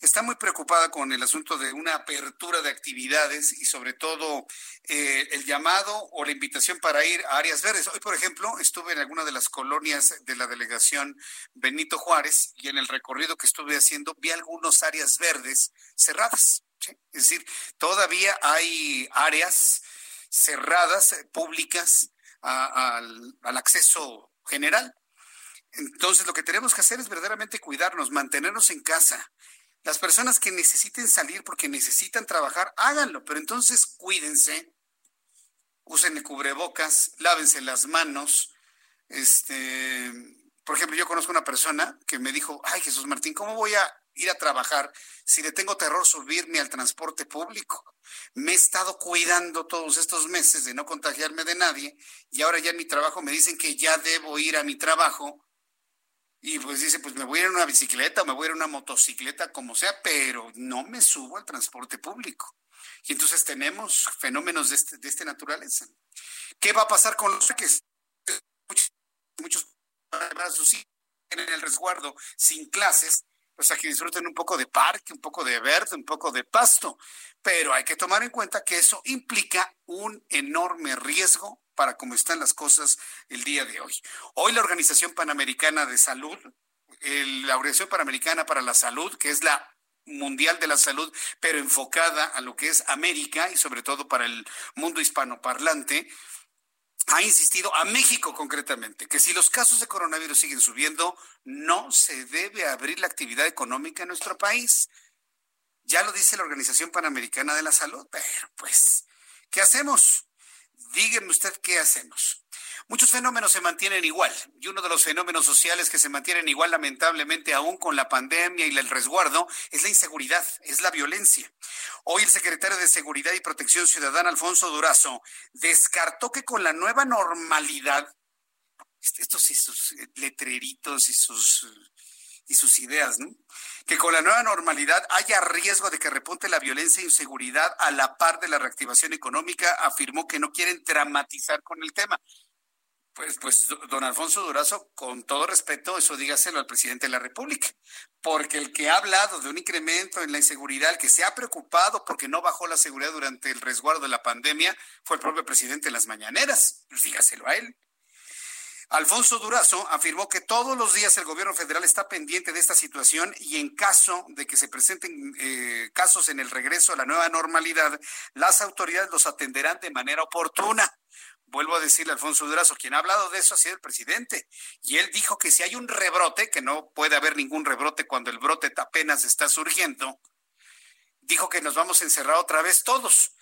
está muy preocupada con el asunto de una apertura de actividades y sobre todo eh, el llamado o la invitación para ir a áreas verdes. Hoy, por ejemplo, estuve en alguna de las colonias de la delegación Benito Juárez y en el recorrido que estuve haciendo vi algunas áreas verdes cerradas. Es decir, todavía hay áreas cerradas, eh, públicas, al, al acceso general. Entonces, lo que tenemos que hacer es verdaderamente cuidarnos, mantenernos en casa, las personas que necesiten salir porque necesitan trabajar, háganlo, pero entonces cuídense, usen cubrebocas, lávense las manos. Este, por ejemplo, yo conozco una persona que me dijo, ay Jesús Martín, ¿cómo voy a ir a trabajar si le tengo terror subirme al transporte público? Me he estado cuidando todos estos meses de no contagiarme de nadie y ahora ya en mi trabajo me dicen que ya debo ir a mi trabajo y pues dice, pues me voy a ir en una bicicleta o me voy a ir en una motocicleta, como sea, pero no me subo al transporte público. Y entonces tenemos fenómenos de, este, de esta naturaleza. ¿Qué va a pasar con los que muchos, muchos en el resguardo sin clases? O sea, que disfruten un poco de parque, un poco de verde, un poco de pasto. Pero hay que tomar en cuenta que eso implica un enorme riesgo para cómo están las cosas el día de hoy. Hoy la Organización Panamericana de Salud, el, la Organización Panamericana para la Salud, que es la Mundial de la Salud, pero enfocada a lo que es América y sobre todo para el mundo hispanoparlante, ha insistido a México concretamente que si los casos de coronavirus siguen subiendo, no se debe abrir la actividad económica en nuestro país. Ya lo dice la Organización Panamericana de la Salud, pero pues, ¿qué hacemos? Dígame usted qué hacemos. Muchos fenómenos se mantienen igual y uno de los fenómenos sociales que se mantienen igual lamentablemente aún con la pandemia y el resguardo es la inseguridad, es la violencia. Hoy el secretario de Seguridad y Protección Ciudadana, Alfonso Durazo, descartó que con la nueva normalidad, estos y sus letreritos y sus y sus ideas, ¿no? Que con la nueva normalidad haya riesgo de que repunte la violencia e inseguridad a la par de la reactivación económica, afirmó que no quieren dramatizar con el tema. Pues, pues, don Alfonso Durazo, con todo respeto, eso dígaselo al presidente de la República, porque el que ha hablado de un incremento en la inseguridad, el que se ha preocupado porque no bajó la seguridad durante el resguardo de la pandemia, fue el propio presidente en las mañaneras. Dígaselo a él. Alfonso Durazo afirmó que todos los días el gobierno federal está pendiente de esta situación y en caso de que se presenten eh, casos en el regreso a la nueva normalidad, las autoridades los atenderán de manera oportuna. Vuelvo a decirle a Alfonso Durazo, quien ha hablado de eso ha sido el presidente. Y él dijo que si hay un rebrote, que no puede haber ningún rebrote cuando el brote apenas está surgiendo, dijo que nos vamos a encerrar otra vez todos.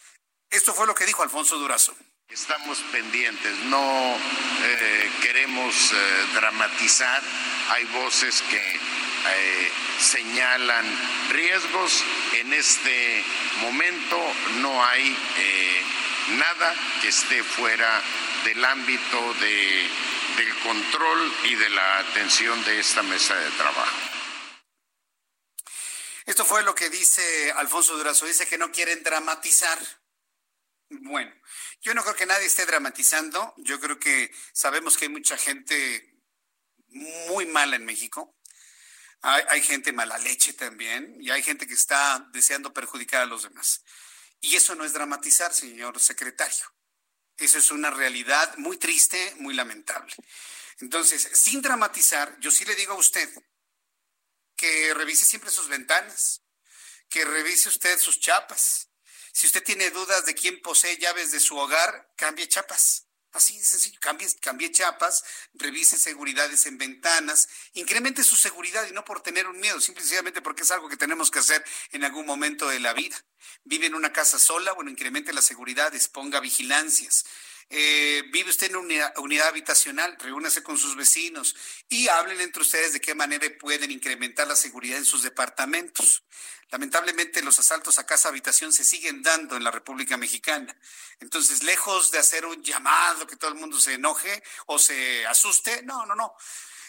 Esto fue lo que dijo Alfonso Durazo.
Estamos pendientes, no eh, queremos eh, dramatizar. Hay voces que eh, señalan riesgos. En este momento no hay nada que esté fuera del ámbito de, del control y de la atención de esta mesa de trabajo.
Esto fue lo que dice Alfonso Durazo. Dice que no quieren dramatizar. Bueno, yo no creo que nadie esté dramatizando. Yo creo que sabemos que hay mucha gente muy mala en México. Hay, hay, gente mala leche también y hay gente que está deseando perjudicar a los demás. Y eso no es dramatizar, señor secretario. Eso es una realidad muy triste, muy lamentable. Entonces, sin dramatizar, yo sí le digo a usted que revise siempre sus ventanas, que revise usted sus chapas. Si usted tiene dudas de quién posee llaves de su hogar, cambie chapas. Así de sencillo, cambie, cambie chapas, revise seguridades en ventanas, incremente su seguridad y no por tener un miedo, simplemente porque es algo que tenemos que hacer en algún momento de la vida. Vive en una casa sola, bueno, incremente las seguridades, ponga vigilancias. Eh, vive usted en una unidad, habitacional, reúnase con sus vecinos y hablen entre ustedes de qué manera pueden incrementar la seguridad en sus departamentos. Lamentablemente los asaltos a casa habitación se siguen dando en la República Mexicana. Entonces, lejos de hacer un llamado que todo el mundo se enoje o se asuste, no, no, no.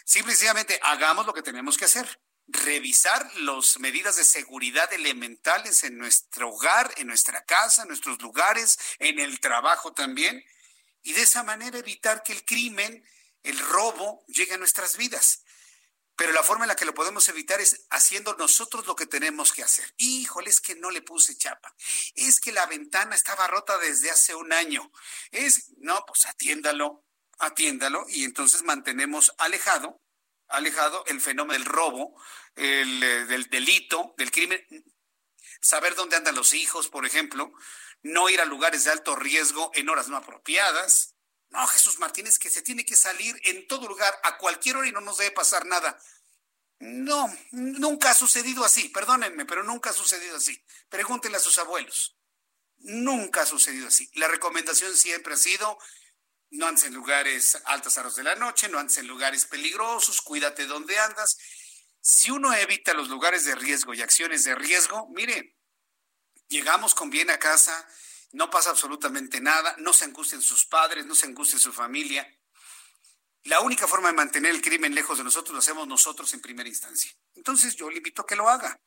Simplemente hagamos lo que tenemos que hacer. Revisar las medidas de seguridad elementales en nuestro hogar, en nuestra casa, en nuestros lugares, en el trabajo también. Y de esa manera evitar que el crimen, el robo, llegue a nuestras vidas. Pero la forma en la que lo podemos evitar es haciendo nosotros lo que tenemos que hacer. Híjole, es que no le puse chapa. Es que la ventana estaba rota desde hace un año. Es, no, pues atiéndalo, atiéndalo y entonces mantenemos alejado, alejado el fenómeno del robo, el, eh, del delito, del crimen. Saber dónde andan los hijos, por ejemplo. No ir a lugares de alto riesgo en horas no apropiadas no, Jesús Martínez, que se tiene que salir en todo lugar, a cualquier hora y no nos debe pasar nada. No, nunca ha sucedido así, perdónenme, pero nunca ha sucedido así. Pregúntenle a sus abuelos. Nunca ha sucedido así. La recomendación siempre ha sido, no andes en lugares altas horas de la noche, no andes en lugares peligrosos, cuídate donde andas. Si uno evita los lugares de riesgo y acciones de riesgo, mire, llegamos con bien a casa, no pasa absolutamente nada, no se angustien sus padres, no se angustien su familia. La única forma de mantener el crimen lejos de nosotros lo hacemos nosotros en primera instancia. Entonces yo le invito a que lo haga.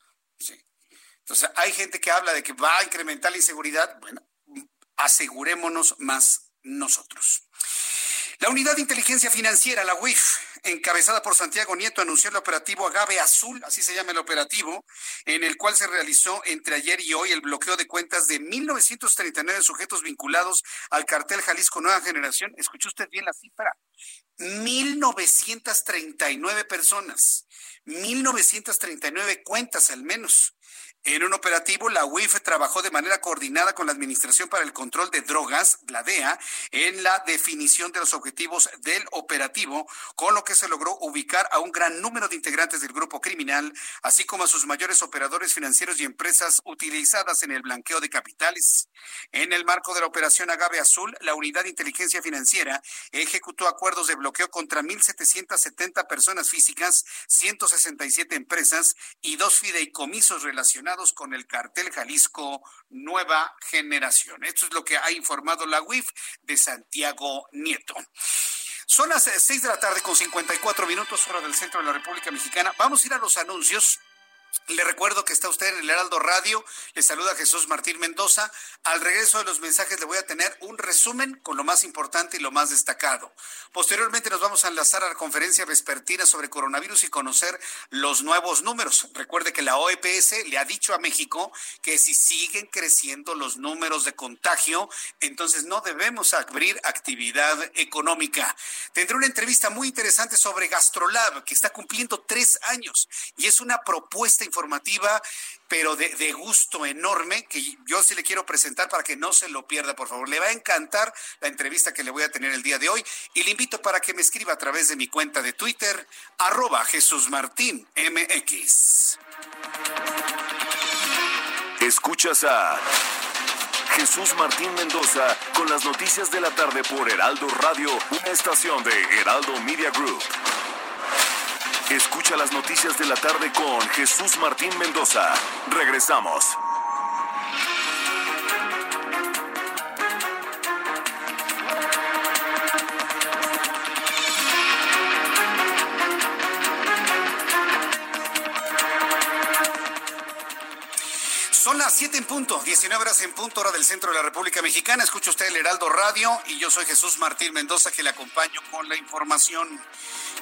Entonces hay gente que habla de que va a incrementar la inseguridad. Bueno, asegurémonos más nosotros. La Unidad de Inteligencia Financiera, la UIF, encabezada por Santiago Nieto, anunció el operativo Agave Azul, así se llama el operativo, en el cual se realizó entre ayer y hoy el bloqueo de cuentas de 1.939 sujetos vinculados al cartel Jalisco Nueva Generación. Escuchó usted bien la cifra. 1.939 personas, 1.939 cuentas al menos. En un operativo, la UIF trabajó de manera coordinada con la Administración para el Control de Drogas, la DEA, en la definición de los objetivos del operativo, con lo que se logró ubicar a un gran número de integrantes del grupo criminal, así como a sus mayores operadores financieros y empresas utilizadas en el blanqueo de capitales. En el marco de la operación Agave Azul, la Unidad de Inteligencia Financiera ejecutó acuerdos de bloqueo contra 1.770 personas físicas, 167 empresas y dos fideicomisos relacionados con el cartel Jalisco Nueva Generación. Esto es lo que ha informado la UIF de Santiago Nieto. Son las seis de la tarde con 54 minutos hora del centro de la República Mexicana. Vamos a ir a los anuncios le recuerdo que está usted en el Heraldo Radio. Le saluda Jesús Martín Mendoza. Al regreso de los mensajes le voy a tener un resumen con lo más importante y lo más destacado. Posteriormente nos vamos a enlazar a la conferencia vespertina sobre coronavirus y conocer los nuevos números. Recuerde que la OEPS le ha dicho a México que si siguen creciendo los números de contagio, entonces no debemos abrir actividad económica. Tendré una entrevista muy interesante sobre Gastrolab, que está cumpliendo tres años y es una propuesta informativa, pero de, gusto enorme, que yo sí le quiero presentar para que no se lo pierda, por favor. Le va a encantar la entrevista que le voy a tener el día de hoy y le invito para que me escriba a través de mi cuenta de Twitter, arroba Jesús Martín MX.
Escuchas a Jesús Martín Mendoza con las noticias de la tarde por Heraldo Radio, una estación de Heraldo Media Group. Escucha las noticias de la tarde con Jesús Martín Mendoza. Regresamos.
Son las 7 en punto, 19 horas en punto, hora del centro de la República Mexicana. Escucha usted el Heraldo Radio y yo soy Jesús Martín Mendoza que le acompaño con la información.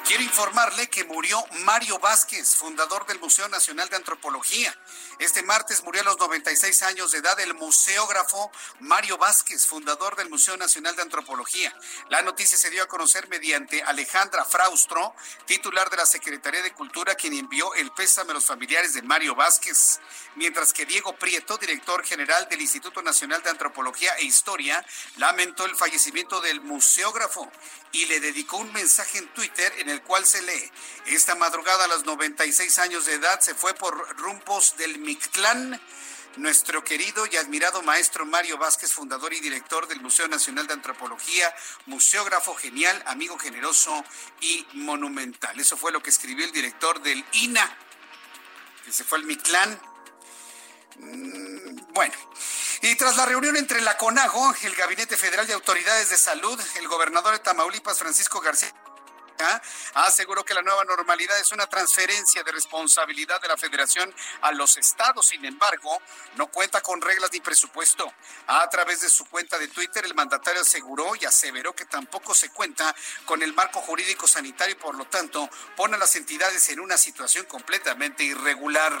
Quiero informarle que murió Mario Vázquez, fundador del Museo Nacional de Antropología. Este martes murió a los 96 años de edad el museógrafo Mario Vázquez, fundador del Museo Nacional de Antropología. La noticia se dio a conocer mediante Alejandra Fraustro, titular de la Secretaría de Cultura, quien envió el pésame a los familiares de Mario Vázquez, mientras que Diego Prieto, director general del Instituto Nacional de Antropología e Historia, lamentó el fallecimiento del museógrafo y le dedicó un mensaje en Twitter en el cual se lee, esta madrugada a los 96 años de edad se fue por rumbos del Mictlán nuestro querido y admirado maestro Mario Vázquez, fundador y director del Museo Nacional de Antropología, museógrafo genial, amigo generoso y monumental. Eso fue lo que escribió el director del INA, que se fue al Mictlán. Bueno, y tras la reunión entre la CONAGO, el Gabinete Federal de Autoridades de Salud, el gobernador de Tamaulipas, Francisco García aseguró que la nueva normalidad es una transferencia de responsabilidad de la federación a los estados. Sin embargo, no cuenta con reglas ni presupuesto. A través de su cuenta de Twitter, el mandatario aseguró y aseveró que tampoco se cuenta con el marco jurídico sanitario y por lo tanto pone a las entidades en una situación completamente irregular.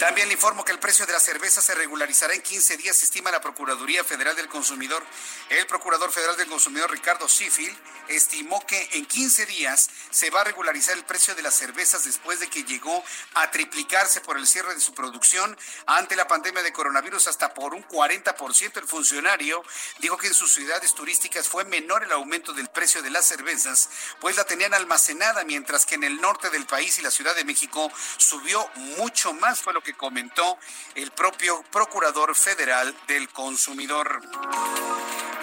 También le informo que el precio de la cerveza se regularizará en 15 días, estima la Procuraduría Federal del Consumidor. El Procurador Federal del Consumidor, Ricardo Sifil, estimó que en 15 días se va a regularizar el precio de las cervezas después de que llegó a triplicarse por el cierre de su producción ante la pandemia de coronavirus hasta por un 40%. El funcionario dijo que en sus ciudades turísticas fue menor el aumento del precio de las cervezas, pues la tenían almacenada, mientras que en el norte del país y la Ciudad de México subió mucho más, fue lo que comentó el propio Procurador Federal del Consumidor.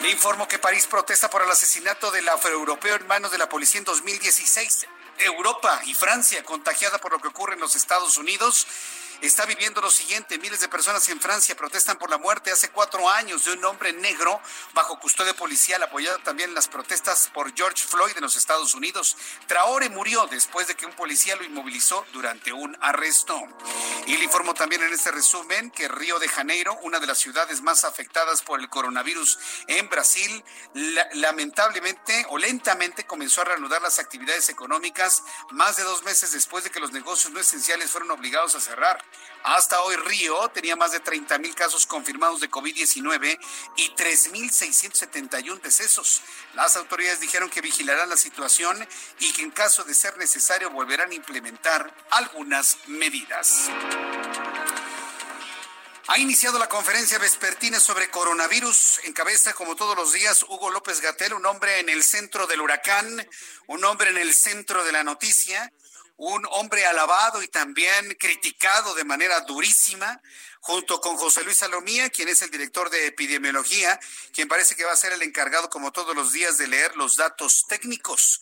Le informo que París protesta por el asesinato del afroeuropeo en manos de la policía en 2016. Europa y Francia, contagiada por lo que ocurre en los Estados Unidos, está viviendo lo siguiente. Miles de personas en Francia protestan por la muerte hace cuatro años de un hombre negro bajo custodia policial, apoyado también en las protestas por George Floyd en los Estados Unidos. Traore murió después de que un policía lo inmovilizó durante un arresto. Y le informo también en este resumen que Río de Janeiro, una de las ciudades más afectadas por el coronavirus en Brasil, lamentablemente o lentamente comenzó a reanudar las actividades económicas más de dos meses después de que los negocios no esenciales fueron obligados a cerrar. Hasta hoy Río tenía más de 30 mil casos confirmados de COVID-19 y 3.671 decesos. Las autoridades dijeron que vigilarán la situación y que en caso de ser necesario volverán a implementar algunas medidas. Ha iniciado la conferencia vespertina sobre coronavirus. Encabeza, como todos los días, Hugo López Gatel, un hombre en el centro del huracán, un hombre en el centro de la noticia, un hombre alabado y también criticado de manera durísima, junto con José Luis Salomía, quien es el director de epidemiología, quien parece que va a ser el encargado, como todos los días, de leer los datos técnicos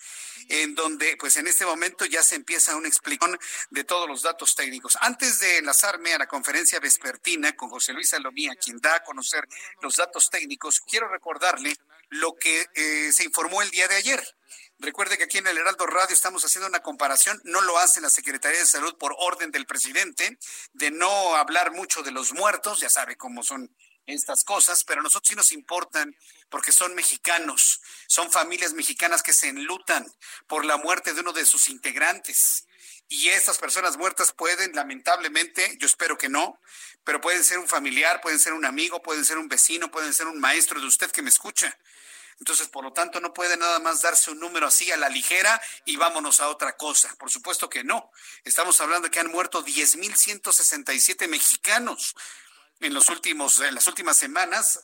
en donde pues en este momento ya se empieza una explicación de todos los datos técnicos. Antes de enlazarme a la conferencia vespertina con José Luis Salomía, quien da a conocer los datos técnicos, quiero recordarle lo que eh, se informó el día de ayer. Recuerde que aquí en el Heraldo Radio estamos haciendo una comparación, no lo hace la Secretaría de Salud por orden del presidente, de no hablar mucho de los muertos, ya sabe cómo son estas cosas, pero a nosotros sí nos importan porque son mexicanos, son familias mexicanas que se enlutan por la muerte de uno de sus integrantes. Y estas personas muertas pueden, lamentablemente, yo espero que no, pero pueden ser un familiar, pueden ser un amigo, pueden ser un vecino, pueden ser un maestro de usted que me escucha. Entonces, por lo tanto, no puede nada más darse un número así a la ligera y vámonos a otra cosa. Por supuesto que no. Estamos hablando de que han muerto 10.167 mexicanos en los últimos en las últimas semanas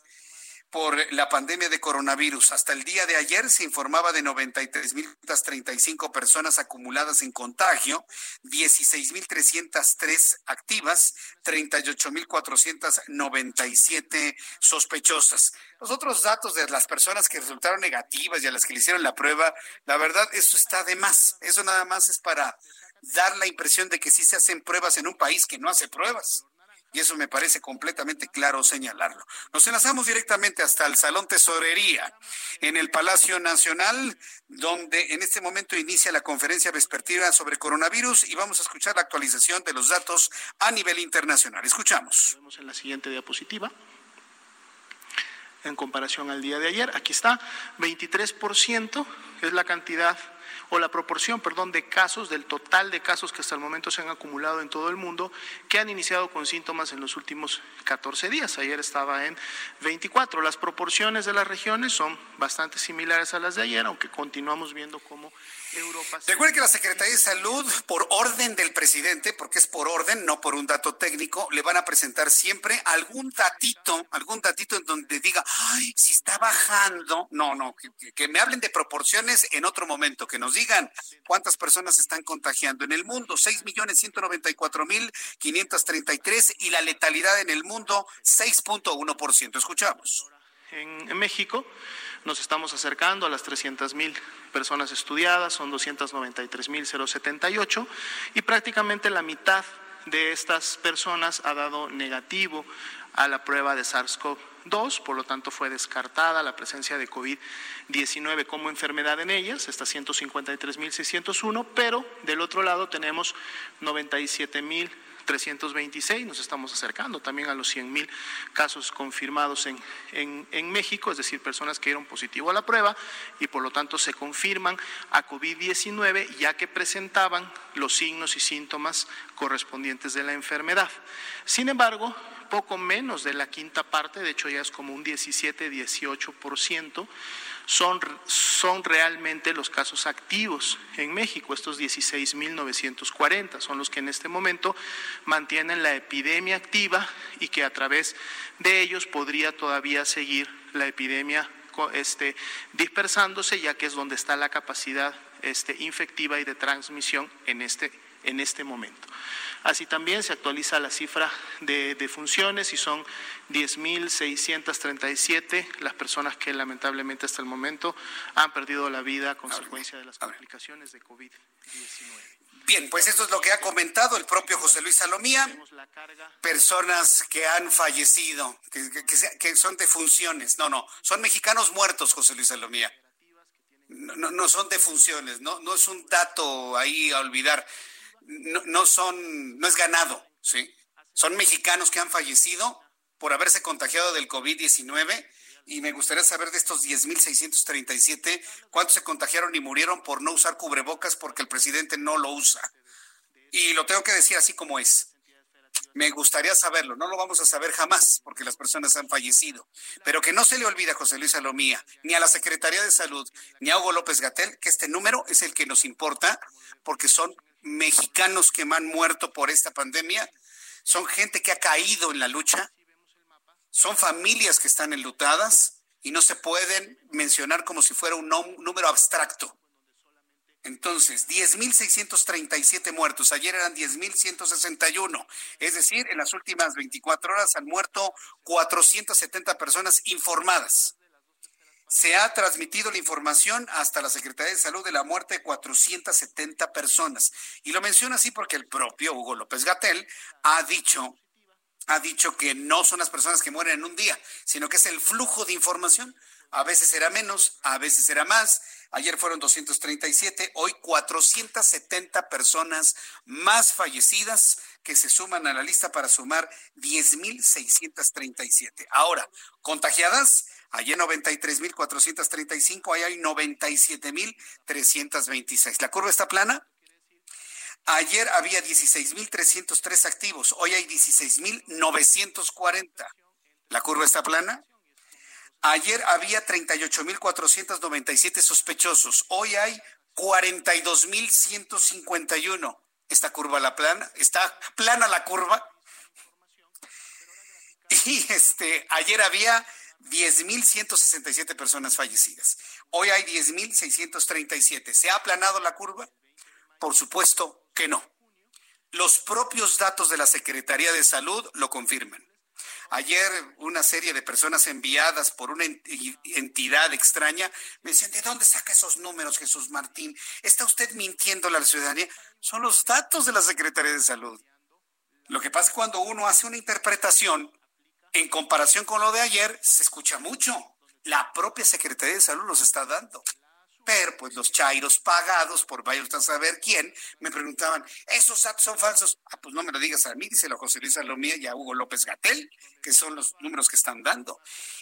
por la pandemia de coronavirus. Hasta el día de ayer se informaba de 93.335 personas acumuladas en contagio, 16.303 activas, 38.497 sospechosas. Los otros datos de las personas que resultaron negativas y a las que le hicieron la prueba, la verdad, eso está de más. Eso nada más es para dar la impresión de que sí se hacen pruebas en un país que no hace pruebas y eso me parece completamente claro señalarlo. Nos enlazamos directamente hasta el Salón Tesorería en el Palacio Nacional, donde en este momento inicia la conferencia vespertina sobre coronavirus y vamos a escuchar la actualización de los datos a nivel internacional. Escuchamos.
Vemos en la siguiente diapositiva en comparación al día de ayer. Aquí está, 23% es la cantidad o la proporción, perdón, de casos, del total de casos que hasta el momento se han acumulado en todo el mundo, que han iniciado con síntomas en los últimos 14 días. Ayer estaba en 24. Las proporciones de las regiones son bastante similares a las de ayer, aunque continuamos viendo cómo Europa.
Recuerde que la Secretaría de Salud, por orden del presidente, porque es por orden, no por un dato técnico, le van a presentar siempre algún datito, algún datito en donde diga, ay, si está bajando. No, no, que, que me hablen de proporciones en otro momento, que nos digan cuántas personas están contagiando en el mundo. 6 millones 194 mil 533 y la letalidad en el mundo 6.1%. Escuchamos.
En México nos estamos acercando a las 300 mil personas estudiadas, son 293 mil 078 y prácticamente la mitad de estas personas ha dado negativo a la prueba de SARS-CoV-2, por lo tanto fue descartada la presencia de COVID-19 como enfermedad en ellas, está 153.601, pero del otro lado tenemos 97.000 326, nos estamos acercando también a los 100 mil casos confirmados en, en, en, México, es decir, personas que dieron positivo a la prueba y por lo tanto se confirman a COVID-19 ya que presentaban los signos y síntomas correspondientes de la enfermedad. Sin embargo, poco menos de la quinta parte, de hecho ya es como un 17-18%, son, son realmente los casos activos en México, estos 16.940, son los que en este momento mantienen la epidemia activa y que a través de ellos podría todavía seguir la epidemia este, dispersándose, ya que es donde está la capacidad este, infectiva y de transmisión en este en este momento. Así también se actualiza la cifra de, defunciones y son 10.637 las personas que lamentablemente hasta el momento han perdido la vida a consecuencia de las complicaciones de COVID-19.
Bien, pues esto es lo que ha comentado el propio José Luis Salomía. Personas que han fallecido, que, son defunciones. No, no, son mexicanos muertos, José Luis Salomía. No, no, son defunciones, no, no es un dato ahí a olvidar no, no son, no es ganado, ¿sí? Son mexicanos que han fallecido por haberse contagiado del COVID-19 y me gustaría saber de estos 10.637 cuántos se contagiaron y murieron por no usar cubrebocas porque el presidente no lo usa. Y lo tengo que decir así como es. Me gustaría saberlo, no lo vamos a saber jamás porque las personas han fallecido, pero que no se le olvide a José Luis Salomía, ni a la Secretaría de Salud, ni a Hugo López Gatel, que este número es el que nos importa porque son mexicanos que han muerto por esta pandemia, son gente que ha caído en la lucha, son familias que están enlutadas y no se pueden mencionar como si fuera un número abstracto. Entonces, 10.637 muertos. Ayer eran 10.161. Es decir, en las últimas 24 horas han muerto 470 personas informadas se ha transmitido la información hasta la Secretaría de Salud de la muerte de 470 personas. Y lo menciono así porque el propio Hugo López Gatel ha dicho, ha dicho que no son las personas que mueren en un día, sino que es el flujo de información. A veces será menos, a veces será más. Ayer fueron 237, hoy 470 personas más fallecidas que se suman a la lista para sumar 10.637. Ahora, contagiadas, Ayer 93.435, hoy hay 97.326. ¿La curva está plana? Ayer había 16.303 activos, hoy hay 16.940. ¿La curva está plana? Ayer había 38.497 sospechosos, hoy hay 42.151. ¿Esta curva la plana? ¿Está plana la curva? [laughs] Y este, ayer había 10.167 personas fallecidas. Hoy hay 10.637. ¿Se ha aplanado la curva? Por supuesto que no. Los propios datos de la Secretaría de Salud lo confirman. Ayer una serie de personas enviadas por una entidad extraña me decían, ¿de dónde saca esos números, Jesús Martín? ¿Está usted mintiendo a la ciudadanía? Son los datos de la Secretaría de Salud. Lo que pasa es cuando uno hace una interpretación en comparación con lo de ayer, se escucha mucho. La propia Secretaría de Salud los está dando. Pero pues los chairos pagados por vaya usted a saber quién, me preguntaban, ¿esos datos son falsos? Ah, pues no me lo digas a mí, dice la José Luis Salomía y a Hugo López Gatel, que son los números que están dando.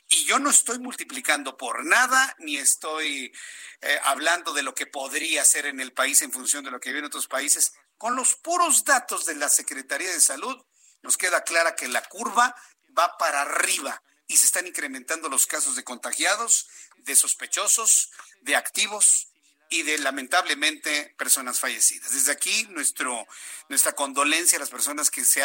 Y yo no estoy multiplicando por nada, ni estoy eh, hablando de lo que podría ser en el país en función de lo que viene en otros países. Con los puros datos de la Secretaría de Salud, nos queda clara que la curva va para arriba y se están incrementando los casos de contagiados, de sospechosos, de activos y de lamentablemente personas fallecidas. Desde aquí nuestro nuestra condolencia a las personas que se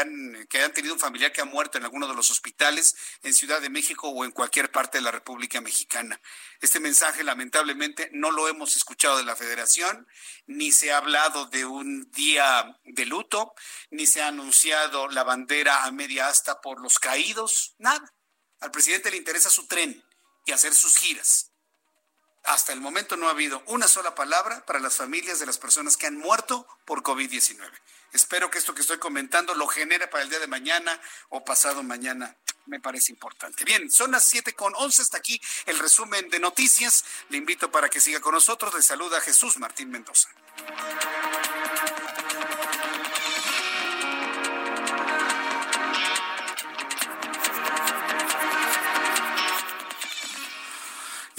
que han tenido un familiar que ha muerto en alguno de los hospitales en Ciudad de México o en cualquier parte de la República Mexicana. Este mensaje lamentablemente no lo hemos escuchado de la Federación, ni se ha hablado de un día de luto, ni se ha anunciado la bandera a media asta por los caídos, nada. Al presidente le interesa su tren y hacer sus giras hasta el momento no ha habido una sola palabra para las familias de las personas que han muerto por COVID-19. Espero que esto que estoy comentando lo genere para el día de mañana o pasado mañana. Me parece importante. Bien, son las 7 con 11. Hasta aquí el resumen de noticias. Le invito para que siga con nosotros. Le saluda Jesús Martín Mendoza.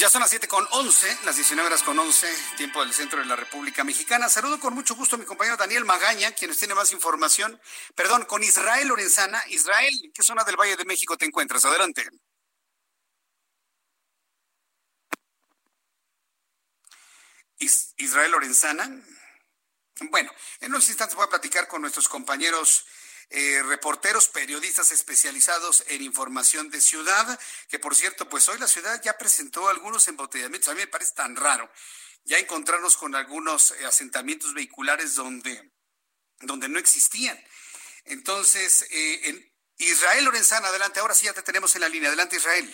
Ya son las 7 con 11, las 19 horas con 11, tiempo del centro de la República Mexicana. Saludo con mucho gusto a mi compañero Daniel Magaña, quien tiene más información. Perdón, con Israel Lorenzana. Israel, ¿en qué zona del Valle de México te encuentras? Adelante. Israel Lorenzana. Bueno, en unos instantes voy a platicar con nuestros compañeros eh, reporteros, periodistas especializados en información de ciudad, que por cierto, pues hoy la ciudad ya presentó algunos embotellamientos. A mí me parece tan raro ya encontrarnos con algunos eh, asentamientos vehiculares donde donde no existían. Entonces, eh, Israel Lorenzana, adelante, ahora sí ya te tenemos en la línea. Adelante, Israel.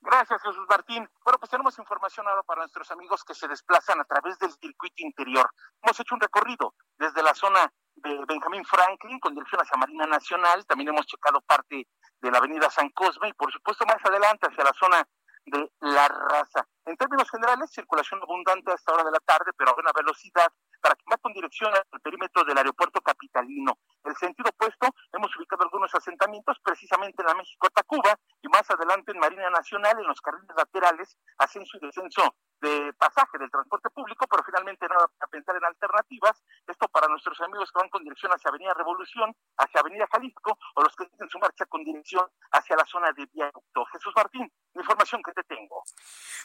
Gracias, Jesús Martín. Bueno, pues tenemos información ahora para nuestros amigos que se desplazan a través del circuito interior. Hemos hecho un recorrido desde la zona de Benjamín Franklin con dirección hacia Marina Nacional. También hemos checado parte de la avenida San Cosme y, por supuesto, más adelante hacia la zona de la raza. En términos generales, circulación abundante a esta hora de la tarde, pero a buena velocidad, para que va con dirección al perímetro del aeropuerto capitalino. El sentido opuesto, hemos ubicado algunos asentamientos precisamente en la México-Tacuba y más adelante en Marina Nacional, en los carriles laterales, ascenso y descenso de pasaje del transporte público, pero finalmente nada a pensar en alternativas. Para nuestros amigos que van con dirección hacia Avenida Revolución, hacia Avenida Jalisco, o los que tienen su marcha con dirección hacia la zona de Viaducto. Jesús Martín, la información que te tengo.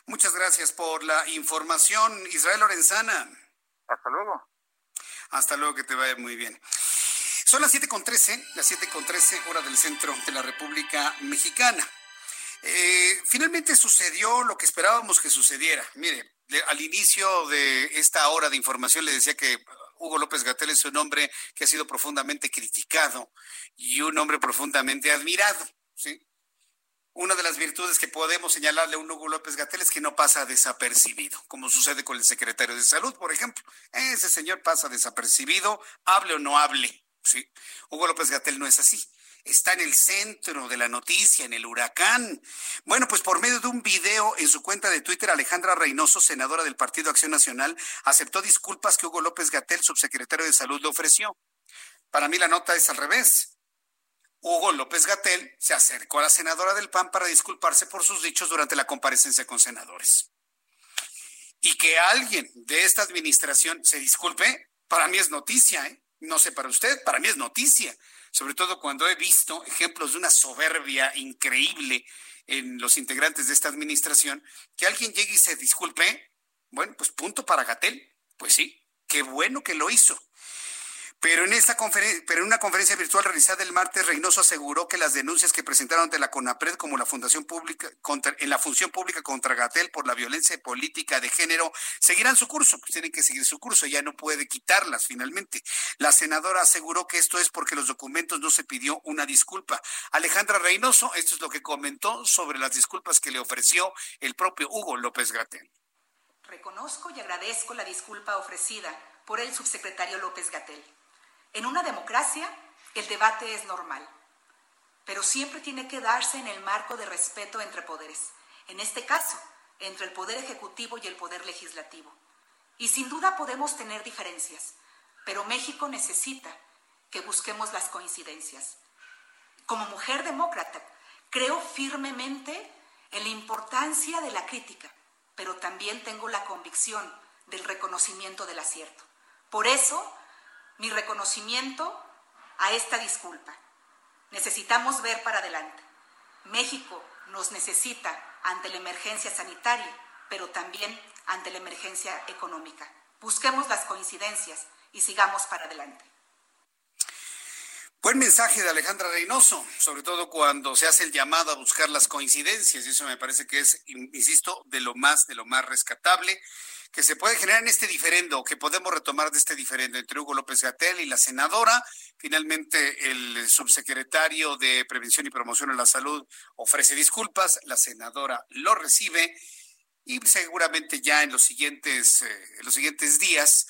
Muchas gracias por la información, Israel Lorenzana.
Hasta luego.
Hasta luego, que te vaya muy bien. Son las 7.13, las 7.13 hora del centro de la República Mexicana. Eh, finalmente sucedió lo que esperábamos que sucediera. Mire, al inicio de esta hora de información le decía que Hugo López Gatel es un hombre que ha sido profundamente criticado y un hombre profundamente admirado. ¿sí? Una de las virtudes que podemos señalarle a un Hugo López Gatel es que no pasa desapercibido, como sucede con el secretario de Salud, por ejemplo. Ese señor pasa desapercibido, hable o no hable. ¿sí? Hugo López Gatel no es así está en el centro de la noticia, en el huracán. Bueno, pues por medio de un video en su cuenta de Twitter, Alejandra Reynoso, senadora del Partido Acción Nacional, aceptó disculpas que Hugo López Gatel, subsecretario de Salud, le ofreció. Para mí la nota es al revés. Hugo López Gatel se acercó a la senadora del PAN para disculparse por sus dichos durante la comparecencia con senadores. Y que alguien de esta administración se disculpe, para mí es noticia, ¿eh? No sé para usted, para mí es noticia, sobre todo cuando he visto ejemplos de una soberbia increíble en los integrantes de esta administración, que alguien llegue y se disculpe, bueno, pues punto para Gatel, pues sí, qué bueno que lo hizo. Pero en, esta pero en una conferencia virtual realizada el martes, Reynoso aseguró que las denuncias que presentaron ante la CONAPRED como la Fundación Pública contra, en la función pública contra Gatel por la violencia política de género seguirán su curso, pues tienen que seguir su curso, ya no puede quitarlas finalmente. La senadora aseguró que esto es porque los documentos no se pidió una disculpa. Alejandra Reynoso, esto es lo que comentó sobre las disculpas que le ofreció el propio Hugo López Gatel.
Reconozco y agradezco la disculpa ofrecida por el subsecretario López Gatel en una democracia, el debate es normal, pero siempre tiene que darse en el marco de respeto entre poderes, en este caso, entre el Poder Ejecutivo y el Poder Legislativo. Y sin duda podemos tener diferencias, pero México necesita que busquemos las coincidencias. Como mujer demócrata, creo firmemente en la importancia de la crítica, pero también tengo la convicción del reconocimiento del acierto. Por eso, mi reconocimiento a esta disculpa. Necesitamos ver para adelante. México nos necesita ante la emergencia sanitaria, pero también ante la emergencia económica. Busquemos las coincidencias y sigamos para adelante.
Buen mensaje de Alejandra Reynoso, sobre todo cuando se hace el llamado a buscar las coincidencias, y eso me parece que es, insisto, de lo más, de lo más rescatable que se puede generar en este diferendo, que podemos retomar de este diferendo entre Hugo López Gatel y la senadora. Finalmente, el subsecretario de Prevención y Promoción de la Salud ofrece disculpas, la senadora lo recibe y seguramente ya en los siguientes, eh, en los siguientes días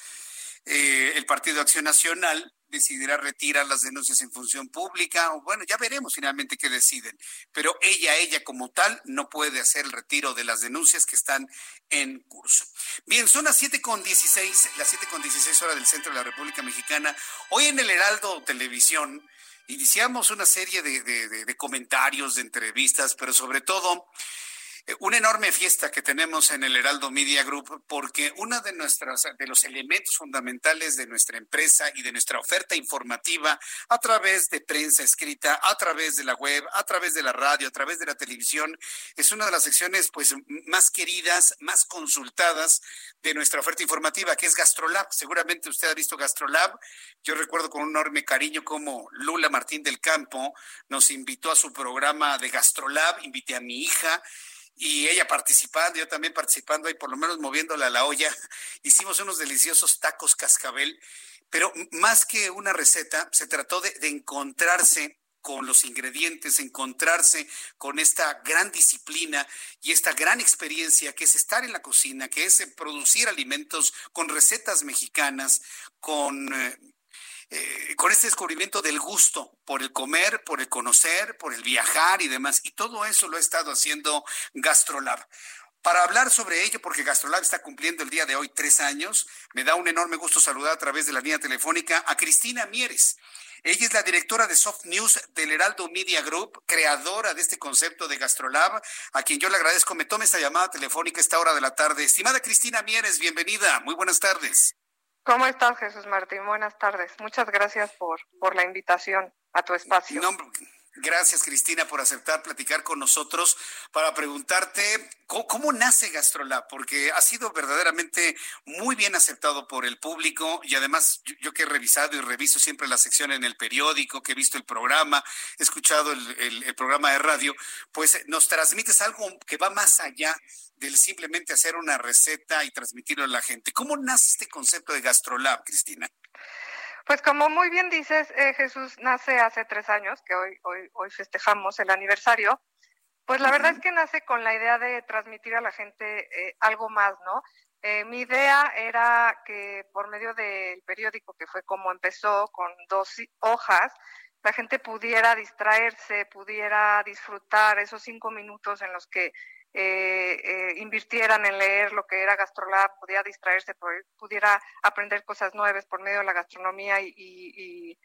eh, el Partido Acción Nacional decidirá retirar las denuncias en función pública, o bueno, ya veremos finalmente qué deciden, pero ella, ella como tal, no puede hacer el retiro de las denuncias que están en curso. Bien, son las siete con dieciséis, las siete con dieciséis horas del centro de la República Mexicana. Hoy en el Heraldo Televisión iniciamos una serie de, de comentarios, de entrevistas, pero sobre todo una enorme fiesta que tenemos en el Heraldo Media Group porque uno de nuestros de los elementos fundamentales de nuestra empresa y de nuestra oferta informativa a través de prensa escrita, a través de la web, a través de la radio, a través de la televisión, es una de las secciones pues más queridas, más consultadas de nuestra oferta informativa, que es Gastrolab. Seguramente usted ha visto Gastrolab. Yo recuerdo con un enorme cariño como Lula Martín del Campo nos invitó a su programa de Gastrolab, invité a mi hija y ella participando, yo también participando y por lo menos moviéndola a la olla. [laughs] Hicimos unos deliciosos tacos cascabel Pero más que una receta, se trató de, de encontrarse con los ingredientes, encontrarse con esta gran disciplina y esta gran experiencia que es estar en la cocina, que es producir alimentos con recetas mexicanas, con eh, eh, con este descubrimiento del gusto por el comer, por el conocer, por el viajar y demás. Y todo eso lo ha estado haciendo GastroLab. Para hablar sobre ello, porque GastroLab está cumpliendo el día de hoy tres años, me da un enorme gusto saludar a través de la línea telefónica a Cristina Mieres. Ella es la directora de Soft News del Heraldo Media Group, creadora de este concepto de GastroLab, a quien yo le agradezco me tome esta llamada telefónica a esta hora de la tarde. Estimada Cristina Mieres, bienvenida. Muy buenas tardes.
¿Cómo estás, Jesús Martín? Buenas tardes. Muchas gracias por, por la invitación a tu espacio.
Gracias, Cristina, por aceptar platicar con nosotros para preguntarte cómo, nace GastroLab, porque ha sido verdaderamente muy bien aceptado por el público y además yo, que he revisado y reviso siempre la sección en el periódico, que he visto el programa, he escuchado el, el programa de radio, pues nos transmites algo que va más allá del simplemente hacer una receta y transmitirlo a la gente. ¿Cómo nace este concepto de GastroLab, Cristina?
Pues como muy bien dices, eh, Jesús nace hace tres años, que hoy, hoy, hoy festejamos el aniversario. Pues la verdad es que nace con la idea de transmitir a la gente eh, algo más, ¿no? Eh, mi idea era que por medio del periódico, que fue como empezó, con dos hojas, la gente pudiera distraerse, pudiera disfrutar esos cinco minutos en los que eh, eh, invirtieran en leer lo que era GastroLab, pudiera distraerse, pudiera aprender cosas nuevas por medio de la gastronomía y, y,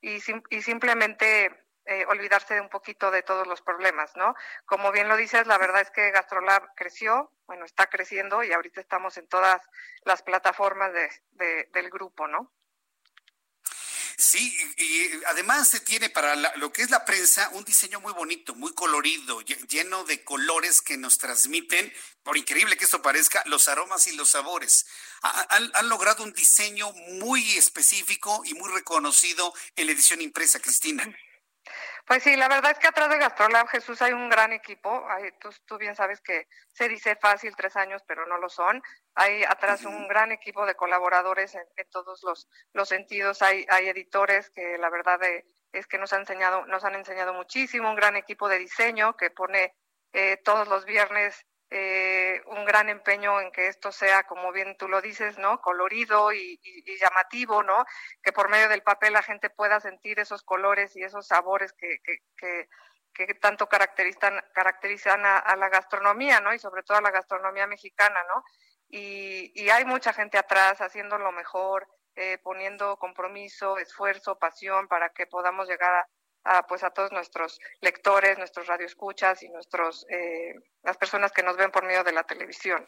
y, simplemente eh, olvidarse de un poquito de todos los problemas, ¿no? Como bien lo dices, la verdad es que GastroLab creció, bueno, está creciendo y ahorita estamos en todas las plataformas de, del grupo, ¿no?
Sí, y además se tiene para lo que es la prensa un diseño muy bonito, muy colorido, lleno de colores que nos transmiten, por increíble que esto parezca, los aromas y los sabores. Han, han logrado un diseño muy específico y muy reconocido en la edición impresa, Cristina.
Pues sí, la verdad es que atrás de Gastrolab Jesús hay un gran equipo. tú, bien sabes que se dice fácil tres años, pero no lo son. Hay atrás un gran equipo de colaboradores en, todos los, los sentidos. Hay, hay editores que la verdad es que nos han enseñado, nos han enseñado muchísimo. Un gran equipo de diseño que pone eh, todos los viernes eh, un gran empeño en que esto sea, como bien tú lo dices, ¿no? Colorido y, llamativo, ¿no? Que por medio del papel la gente pueda sentir esos colores y esos sabores que, que, que, tanto caracterizan, caracterizan a, la gastronomía, ¿no? Y sobre todo a la gastronomía mexicana, ¿no? Y, y hay mucha gente atrás haciendo lo mejor, eh, poniendo compromiso, esfuerzo, pasión para que podamos llegar a, a, pues a todos nuestros lectores, nuestros radioescuchas y nuestros eh, las personas que nos ven por medio de la televisión.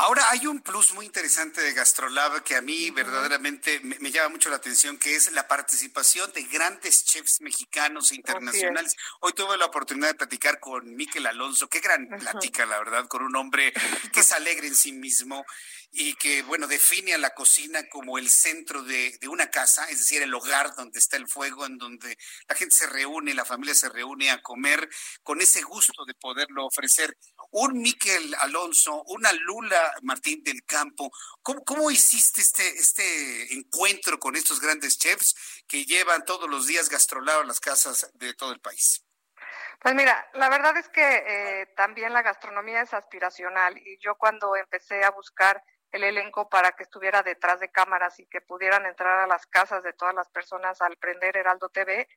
Ahora hay un plus muy interesante de Gastrolab que a mí verdaderamente me, llama mucho la atención, que es la participación de grandes chefs mexicanos e internacionales. Hoy tuve la oportunidad de platicar con Miquel Alonso, qué gran plática, la verdad, con un hombre que es alegre en sí mismo y que, bueno, define a la cocina como el centro de, una casa, es decir, el hogar donde está el fuego, en donde la gente se reúne, la familia se reúne a comer con ese gusto de poderlo ofrecer. Un Miquel Alonso, una Lula Martín del Campo, ¿cómo, hiciste este, este encuentro con estos grandes chefs que llevan todos los días gastrolado las casas de todo el país?
Pues mira, la verdad es que eh, también la gastronomía es aspiracional y yo cuando empecé a buscar el elenco para que estuviera detrás de cámaras y que pudieran entrar a las casas de todas las personas al prender Heraldo TV,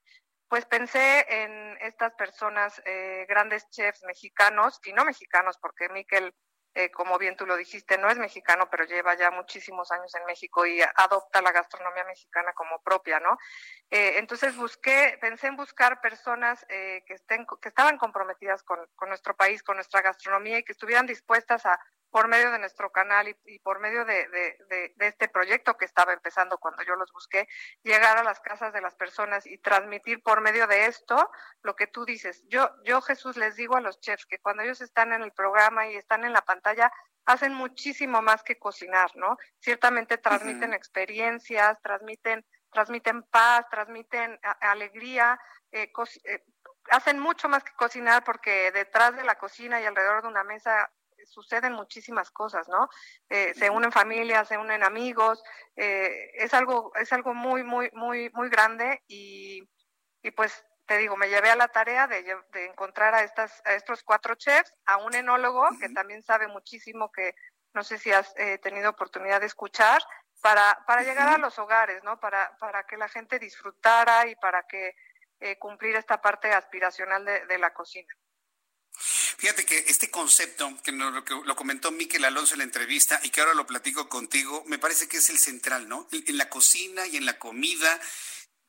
pues pensé en estas personas, eh, grandes chefs mexicanos y no mexicanos, porque Miquel, eh, como bien tú lo dijiste, no es mexicano, pero lleva ya muchísimos años en México y adopta la gastronomía mexicana como propia, ¿no? Eh, entonces busqué, pensé en buscar personas que, estén, que estaban comprometidas con, con nuestro país, con nuestra gastronomía y que estuvieran dispuestas a por medio de nuestro canal y, por medio de, de, este proyecto que estaba empezando cuando yo los busqué, llegar a las casas de las personas y transmitir por medio de esto lo que tú dices. Yo, yo Jesús, les digo a los chefs que cuando ellos están en el programa y están en la pantalla, hacen muchísimo más que cocinar, ¿no? Ciertamente transmiten experiencias, transmiten, transmiten paz, transmiten alegría, eh, eh, hacen mucho más que cocinar porque detrás de la cocina y alrededor de una mesa suceden muchísimas cosas, ¿no? Eh, se unen familias, se unen amigos, eh, es algo, es algo muy, muy, muy, muy grande y, y pues te digo, me llevé a la tarea de, de encontrar a, estas, a estos cuatro chefs, a un enólogo que también sabe muchísimo que no sé si has eh, tenido oportunidad de escuchar, para, para llegar a los hogares, ¿no? Para, para que la gente disfrutara y para que eh, cumplir esta parte aspiracional de, de la cocina.
Fíjate que este concepto, que, lo, que lo comentó Miquel Alonso en la entrevista y que ahora lo platico contigo, me parece que es el central, ¿no? En la cocina y en la comida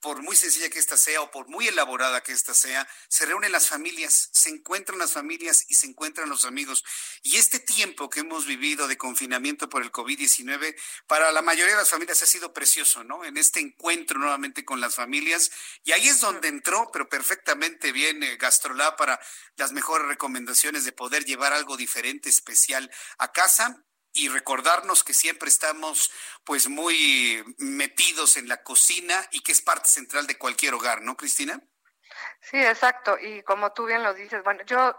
por muy sencilla que ésta sea o por muy elaborada que ésta sea, se reúnen las familias, se encuentran las familias y se encuentran los amigos. Y este tiempo que hemos vivido de confinamiento por el COVID-19, para la mayoría de las familias ha sido precioso, ¿no? En este encuentro nuevamente con las familias. Y ahí es donde entró, pero perfectamente bien, eh, Gastrolab para las mejores recomendaciones de poder llevar algo diferente, especial a casa y recordarnos que siempre estamos pues muy metidos en la cocina y que es parte central de cualquier hogar, ¿no, Cristina?
Sí, exacto. Y como tú bien lo dices, bueno, yo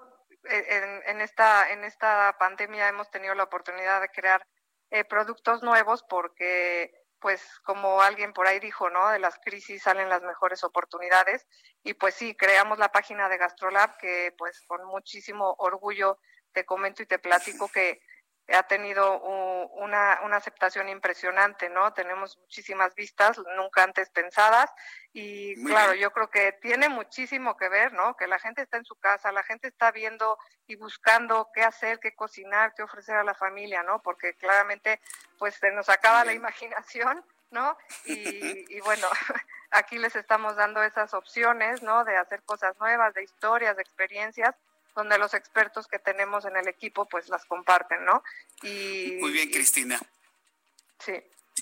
eh, en, en esta en esta pandemia hemos tenido la oportunidad de crear eh, productos nuevos porque pues como alguien por ahí dijo, ¿no? De las crisis salen las mejores oportunidades y pues sí, creamos la página de Gastrolab que pues con muchísimo orgullo te comento y te platico que ha tenido una, una, aceptación impresionante, ¿no? Tenemos muchísimas vistas, nunca antes pensadas, y claro, yo creo que tiene muchísimo que ver, ¿no? Que la gente está en su casa, la gente está viendo y buscando qué hacer, qué cocinar, qué ofrecer a la familia, ¿no? Porque claramente, pues se nos acaba la imaginación, ¿no? Y, [laughs] y bueno, [laughs] aquí les estamos dando esas opciones, ¿no? De hacer cosas nuevas, de historias, de experiencias, donde los expertos que tenemos en el equipo pues las comparten, ¿no?
Y, Muy bien, Cristina.
Sí.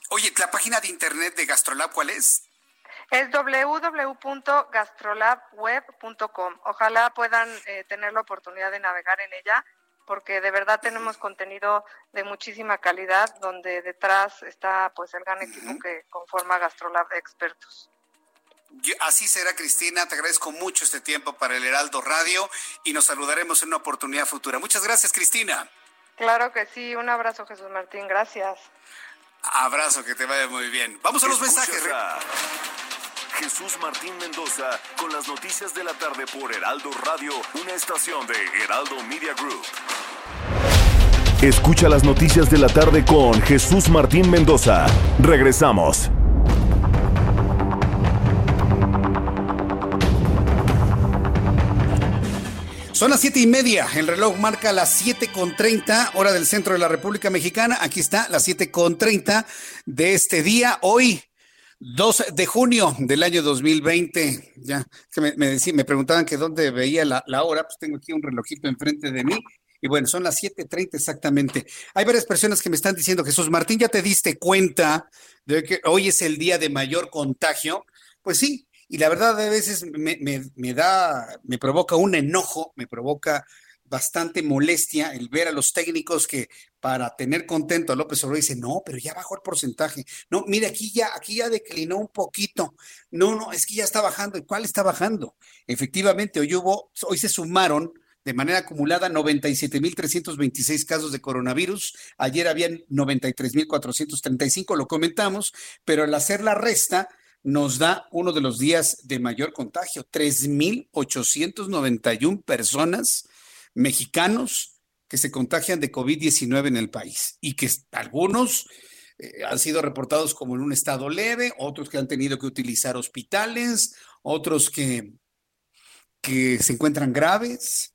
Oye, ¿la página de internet de Gastrolab cuál es?
Es www.gastrolabweb.com. Ojalá puedan eh, tener la oportunidad de navegar en ella, porque de verdad tenemos contenido de muchísima calidad, donde detrás está pues el gran equipo que conforma Gastrolab de expertos
así será, Cristina. Te agradezco mucho este tiempo para el Heraldo Radio y nos saludaremos en una oportunidad futura. Muchas gracias, Cristina.
Claro que sí. Un abrazo, Jesús Martín. Gracias.
Abrazo, que te vaya muy bien. Vamos a los mensajes.
Jesús Martín Mendoza con las noticias de la tarde por Heraldo Radio, una estación de Heraldo Media Group. Escucha las noticias de la tarde con Jesús Martín Mendoza. Regresamos.
Son las siete y media. El reloj marca las siete con treinta, hora del centro de la República Mexicana. Aquí está, las siete con treinta de este día. Hoy, 2 de junio del año 2020. Ya, que me, me, me preguntaban que dónde veía la, la, hora. Pues tengo aquí un relojito enfrente de mí. Y bueno, son las 7:30 exactamente. Hay varias personas que me están diciendo, Jesús Martín, ¿ya te diste cuenta de que hoy es el día de mayor contagio? Pues sí, y la verdad a veces me, me, da, me provoca un enojo, me provoca bastante molestia el ver a los técnicos que para tener contento a López Obrador dice, no, pero ya bajó el porcentaje. No, mire, aquí ya, aquí ya declinó un poquito. No, no, es que ya está bajando. ¿Y cuál está bajando? Efectivamente, hoy hubo, hoy se sumaron de manera acumulada 97.326 casos de coronavirus. Ayer habían 93.435, lo comentamos, pero al hacer la resta, nos da uno de los días de mayor contagio, 3.891 personas mexicanos que se contagian de COVID-19 en el país y que algunos eh, han sido reportados como en un estado leve, otros que han tenido que utilizar hospitales, otros que, que se encuentran graves.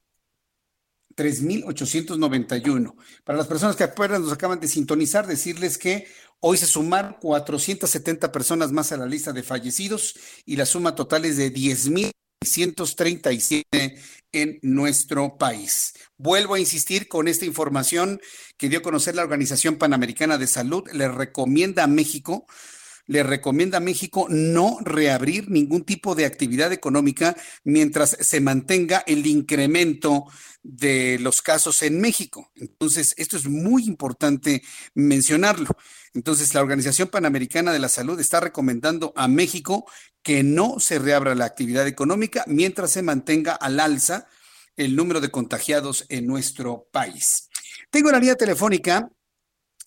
3.891. Para las personas que apenas nos acaban de sintonizar, decirles que Hoy se sumaron 470 personas más a la lista de fallecidos y la suma total es de 10.637 en nuestro país. Vuelvo a insistir con esta información que dio a conocer la Organización Panamericana de Salud. Le recomienda a México le recomienda a México no reabrir ningún tipo de actividad económica mientras se mantenga el incremento de los casos en México. Entonces, esto es muy importante mencionarlo. Entonces, la Organización Panamericana de la Salud está recomendando a México que no se reabra la actividad económica mientras se mantenga al alza el número de contagiados en nuestro país. Tengo la línea telefónica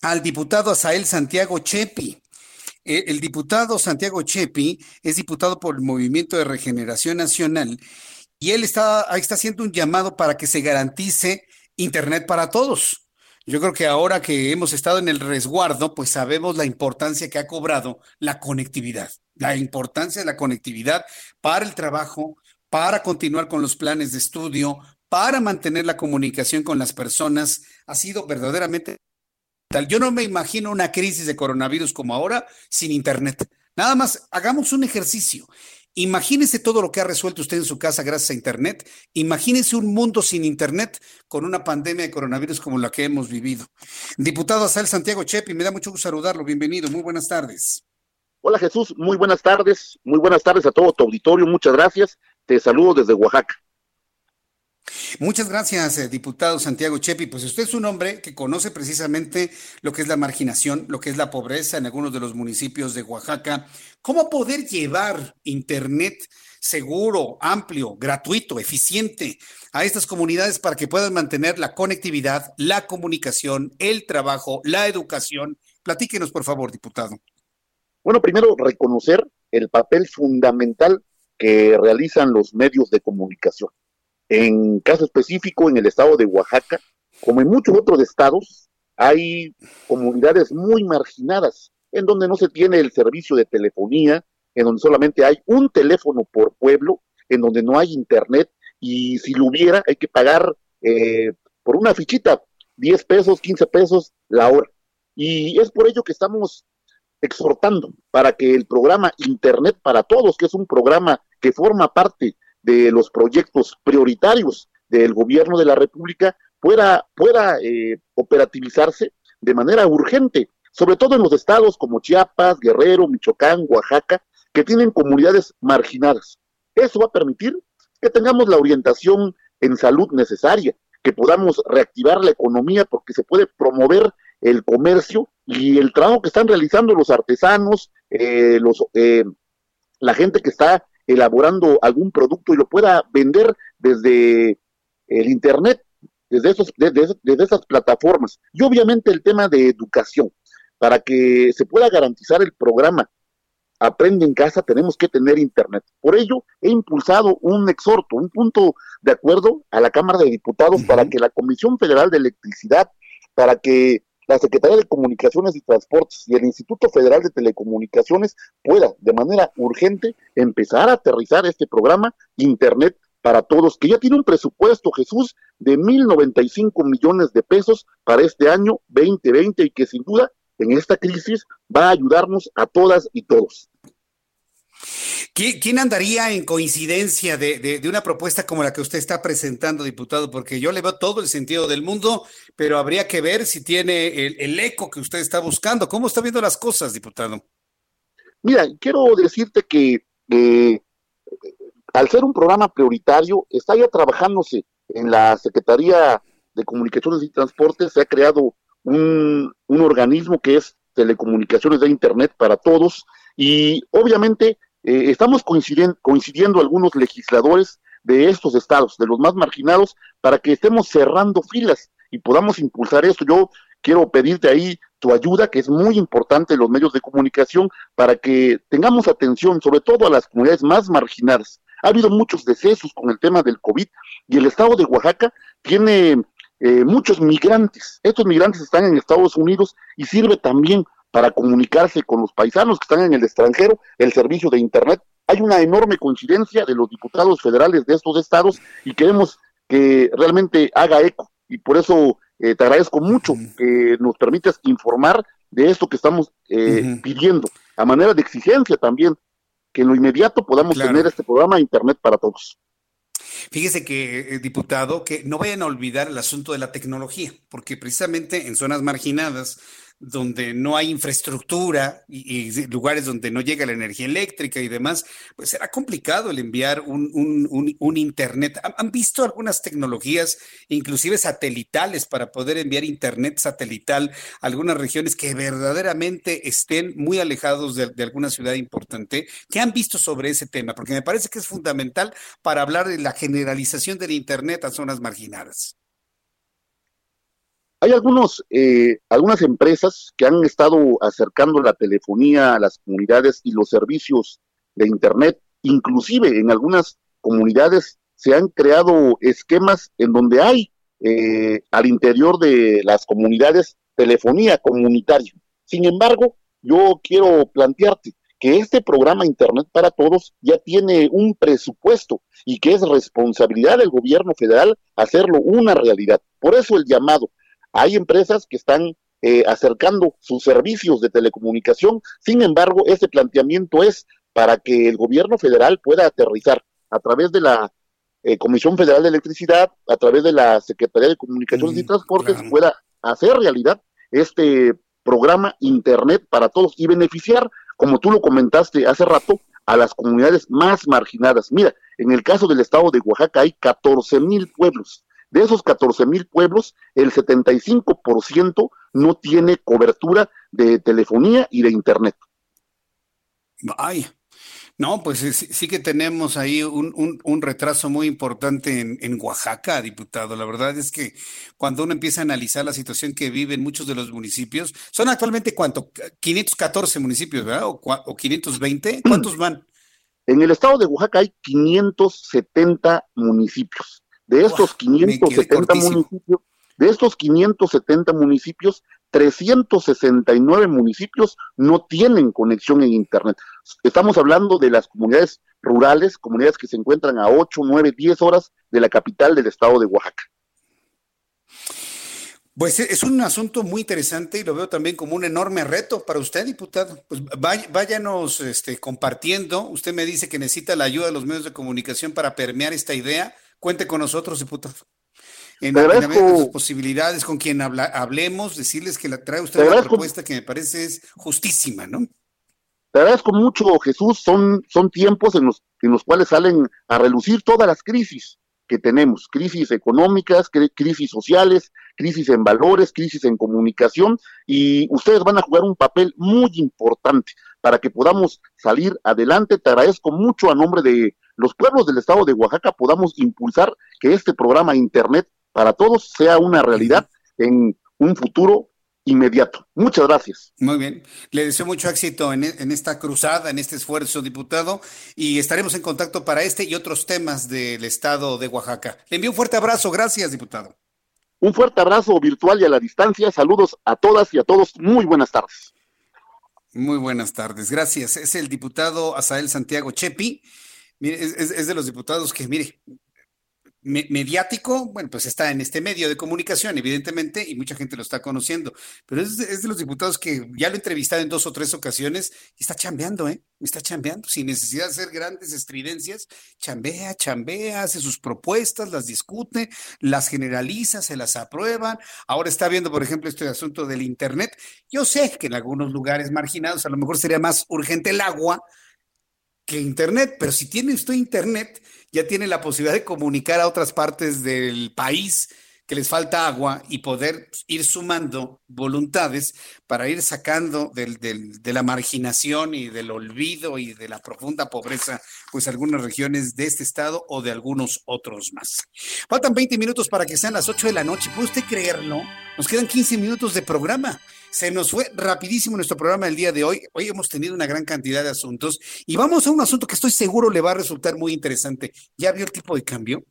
al diputado Asael Santiago Chepi. Eh, el diputado Santiago Chepi es diputado por el Movimiento de Regeneración Nacional y él está, está haciendo un llamado para que se garantice Internet para todos. Yo creo que ahora que hemos estado en el resguardo, pues sabemos la importancia que ha cobrado la conectividad, la importancia de la conectividad para el trabajo, para continuar con los planes de estudio, para mantener la comunicación con las personas, ha sido verdaderamente yo no me imagino una crisis de coronavirus como ahora sin Internet. Nada más, hagamos un ejercicio. Imagínese todo lo que ha resuelto usted en su casa gracias a Internet. Imagínese un mundo sin Internet con una pandemia de coronavirus como la que hemos vivido. Diputado Asal Santiago Chepi, me da mucho gusto saludarlo. Bienvenido. Muy buenas tardes.
Hola Jesús, muy buenas tardes. Muy buenas tardes a todo tu auditorio. Muchas gracias. Te saludo desde Oaxaca.
Muchas gracias, eh, diputado Santiago Chepi. Pues usted es un hombre que conoce precisamente lo que es la marginación, lo que es la pobreza en algunos de los municipios de Oaxaca. ¿Cómo poder llevar Internet seguro, amplio, gratuito, eficiente a estas comunidades para que puedan mantener la conectividad, la comunicación, el trabajo, la educación? Platíquenos, por favor, diputado.
Bueno, primero reconocer el papel fundamental que realizan los medios de comunicación. En caso específico, en el estado de Oaxaca, como en muchos otros estados, hay comunidades muy marginadas, en donde no se tiene el servicio de telefonía, en donde solamente hay un teléfono por pueblo, en donde no hay internet, y si lo hubiera, hay que pagar eh, por una fichita, 10 pesos, 15 pesos la hora. Y es por ello que estamos exhortando para que el programa Internet para Todos, que es un programa que forma parte de los proyectos prioritarios del gobierno de la República pueda, pueda eh, operativizarse de manera urgente, sobre todo en los estados como Chiapas, Guerrero, Michoacán, Oaxaca, que tienen comunidades marginadas. Eso va a permitir que tengamos la orientación en salud necesaria, que podamos reactivar la economía porque se puede promover el comercio y el trabajo que están realizando los artesanos, eh, los, eh, la gente que está elaborando algún producto y lo pueda vender desde el Internet, desde, esos, desde, esas plataformas. Y obviamente el tema de educación. Para que se pueda garantizar el programa Aprende en casa, tenemos que tener Internet. Por ello, he impulsado un exhorto, un punto de acuerdo a la Cámara de Diputados para que la Comisión Federal de Electricidad, para que la Secretaría de Comunicaciones y Transportes y el Instituto Federal de Telecomunicaciones pueda de manera urgente empezar a aterrizar este programa Internet para todos, que ya tiene un presupuesto, Jesús, de 1.095 millones de pesos para este año 2020 y que sin duda en esta crisis va a ayudarnos a todas y todos.
¿Quién andaría en coincidencia de, una propuesta como la que usted está presentando, diputado? Porque yo le veo todo el sentido del mundo, pero habría que ver si tiene el, eco que usted está buscando. ¿Cómo está viendo las cosas, diputado?
Mira, quiero decirte que eh, al ser un programa prioritario, está ya trabajándose en la Secretaría de Comunicaciones y Transportes, se ha creado un, un organismo que es Telecomunicaciones de Internet para Todos, y obviamente eh, estamos coincidiendo, coincidiendo algunos legisladores de estos estados, de los más marginados, para que estemos cerrando filas y podamos impulsar esto. Yo quiero pedirte ahí tu ayuda, que es muy importante en los medios de comunicación, para que tengamos atención, sobre todo a las comunidades más marginadas. Ha habido muchos decesos con el tema del COVID y el estado de Oaxaca tiene eh, muchos migrantes. Estos migrantes están en Estados Unidos y sirve también para comunicarse con los paisanos que están en el extranjero, el servicio de Internet. Hay una enorme coincidencia de los diputados federales de estos estados y queremos que realmente haga eco. Y por eso eh, te agradezco mucho que nos permitas informar de esto que estamos eh, pidiendo, a manera de exigencia también, que en lo inmediato podamos tener este programa Internet para todos.
Fíjese que, eh, diputado, que no vayan a olvidar el asunto de la tecnología, porque precisamente en zonas marginadas donde no hay infraestructura y, lugares donde no llega la energía eléctrica y demás, pues será complicado el enviar un, un, Internet. ¿Han, visto algunas tecnologías, inclusive satelitales, para poder enviar Internet satelital a algunas regiones que verdaderamente estén muy alejados de, de alguna ciudad importante? ¿Qué han visto sobre ese tema? Porque me parece que es fundamental para hablar de la generalización del Internet a zonas marginadas.
Hay algunos, eh, algunas empresas que han estado acercando la telefonía a las comunidades y los servicios de Internet, inclusive en algunas comunidades se han creado esquemas en donde hay eh, al interior de las comunidades telefonía comunitaria. Sin embargo, yo quiero plantearte que este programa Internet para Todos ya tiene un presupuesto y que es responsabilidad del gobierno federal hacerlo una realidad. Por eso el llamado. Hay empresas que están eh, acercando sus servicios de telecomunicación, sin embargo, ese planteamiento es para que el gobierno federal pueda aterrizar a través de la eh, Comisión Federal de Electricidad, a través de la Secretaría de Comunicaciones y Transportes, pueda hacer realidad este programa Internet para todos y beneficiar, como tú lo comentaste hace rato, a las comunidades más marginadas. Mira, en el caso del estado de Oaxaca hay 14 mil pueblos. De esos 14 mil pueblos, el 75% no tiene cobertura de telefonía y de Internet.
Ay, no, pues sí, que tenemos ahí un, retraso muy importante en, Oaxaca, diputado. La verdad es que cuando uno empieza a analizar la situación que viven muchos de los municipios, son actualmente cuánto, 514 municipios, ¿verdad? O, o 520, ¿cuántos van?
En el estado de Oaxaca hay 570 municipios. De estos 570 municipios, de estos 570 municipios, 369 municipios no tienen conexión en Internet. Estamos hablando de las comunidades rurales, comunidades que se encuentran a 8, 9, 10 horas de la capital del estado de Oaxaca.
Pues e, es un asunto muy interesante y lo veo también como un enorme reto para usted, diputado. Pues váyanos este, compartiendo. Usted me dice que necesita la ayuda de los medios de comunicación para permear esta idea. Cuente con nosotros, diputado en, sus posibilidades con quien habla, hablemos, decirles que la trae usted una propuesta que me parece es justísima, ¿no?
Te agradezco mucho, Jesús. Son, son tiempos en los, en los cuales salen a relucir todas las crisis que tenemos, crisis económicas, crisis sociales, crisis en valores, crisis en comunicación, y ustedes van a jugar un papel muy importante para que podamos salir adelante. Te agradezco mucho a nombre de los pueblos del estado de Oaxaca, podamos impulsar que este programa Internet para todos sea una realidad en un futuro inmediato. Muchas gracias.
Muy bien. Le deseo mucho éxito en, esta cruzada, en este esfuerzo, diputado, y estaremos en contacto para este y otros temas del estado de Oaxaca. Le envío un fuerte abrazo. Gracias, diputado.
Un fuerte abrazo virtual y a la distancia. Saludos a todas y a todos. Muy buenas tardes.
Muy buenas tardes. Gracias. Es el diputado Asael Santiago Chepi. Mire, es de los diputados que, mire, mediático, bueno, pues está en este medio de comunicación, evidentemente, y mucha gente lo está conociendo, pero es de, los diputados que ya lo he entrevistado en dos o tres ocasiones y está chambeando, ¿eh? Está chambeando, sin necesidad de hacer grandes estridencias, chambea, chambea, hace sus propuestas, las discute, las generaliza, se las aprueban. Ahora está viendo, por ejemplo, este asunto del Internet. Yo sé que en algunos lugares marginados a lo mejor sería más urgente el agua, Internet, pero si tiene usted Internet, ya tiene la posibilidad de comunicar a otras partes del país que les falta agua y poder ir sumando voluntades para ir sacando de la marginación y del olvido y de la profunda pobreza, pues algunas regiones de este estado o de algunos otros más. Faltan 20 minutos para que sean las 8 de la noche. ¿Puede usted creerlo? Nos quedan 15 minutos de programa. Se nos fue rapidísimo nuestro programa el día de hoy. Hoy hemos tenido una gran cantidad de asuntos y vamos a un asunto que estoy seguro le va a resultar muy interesante. ¿Ya vio el tipo de cambio?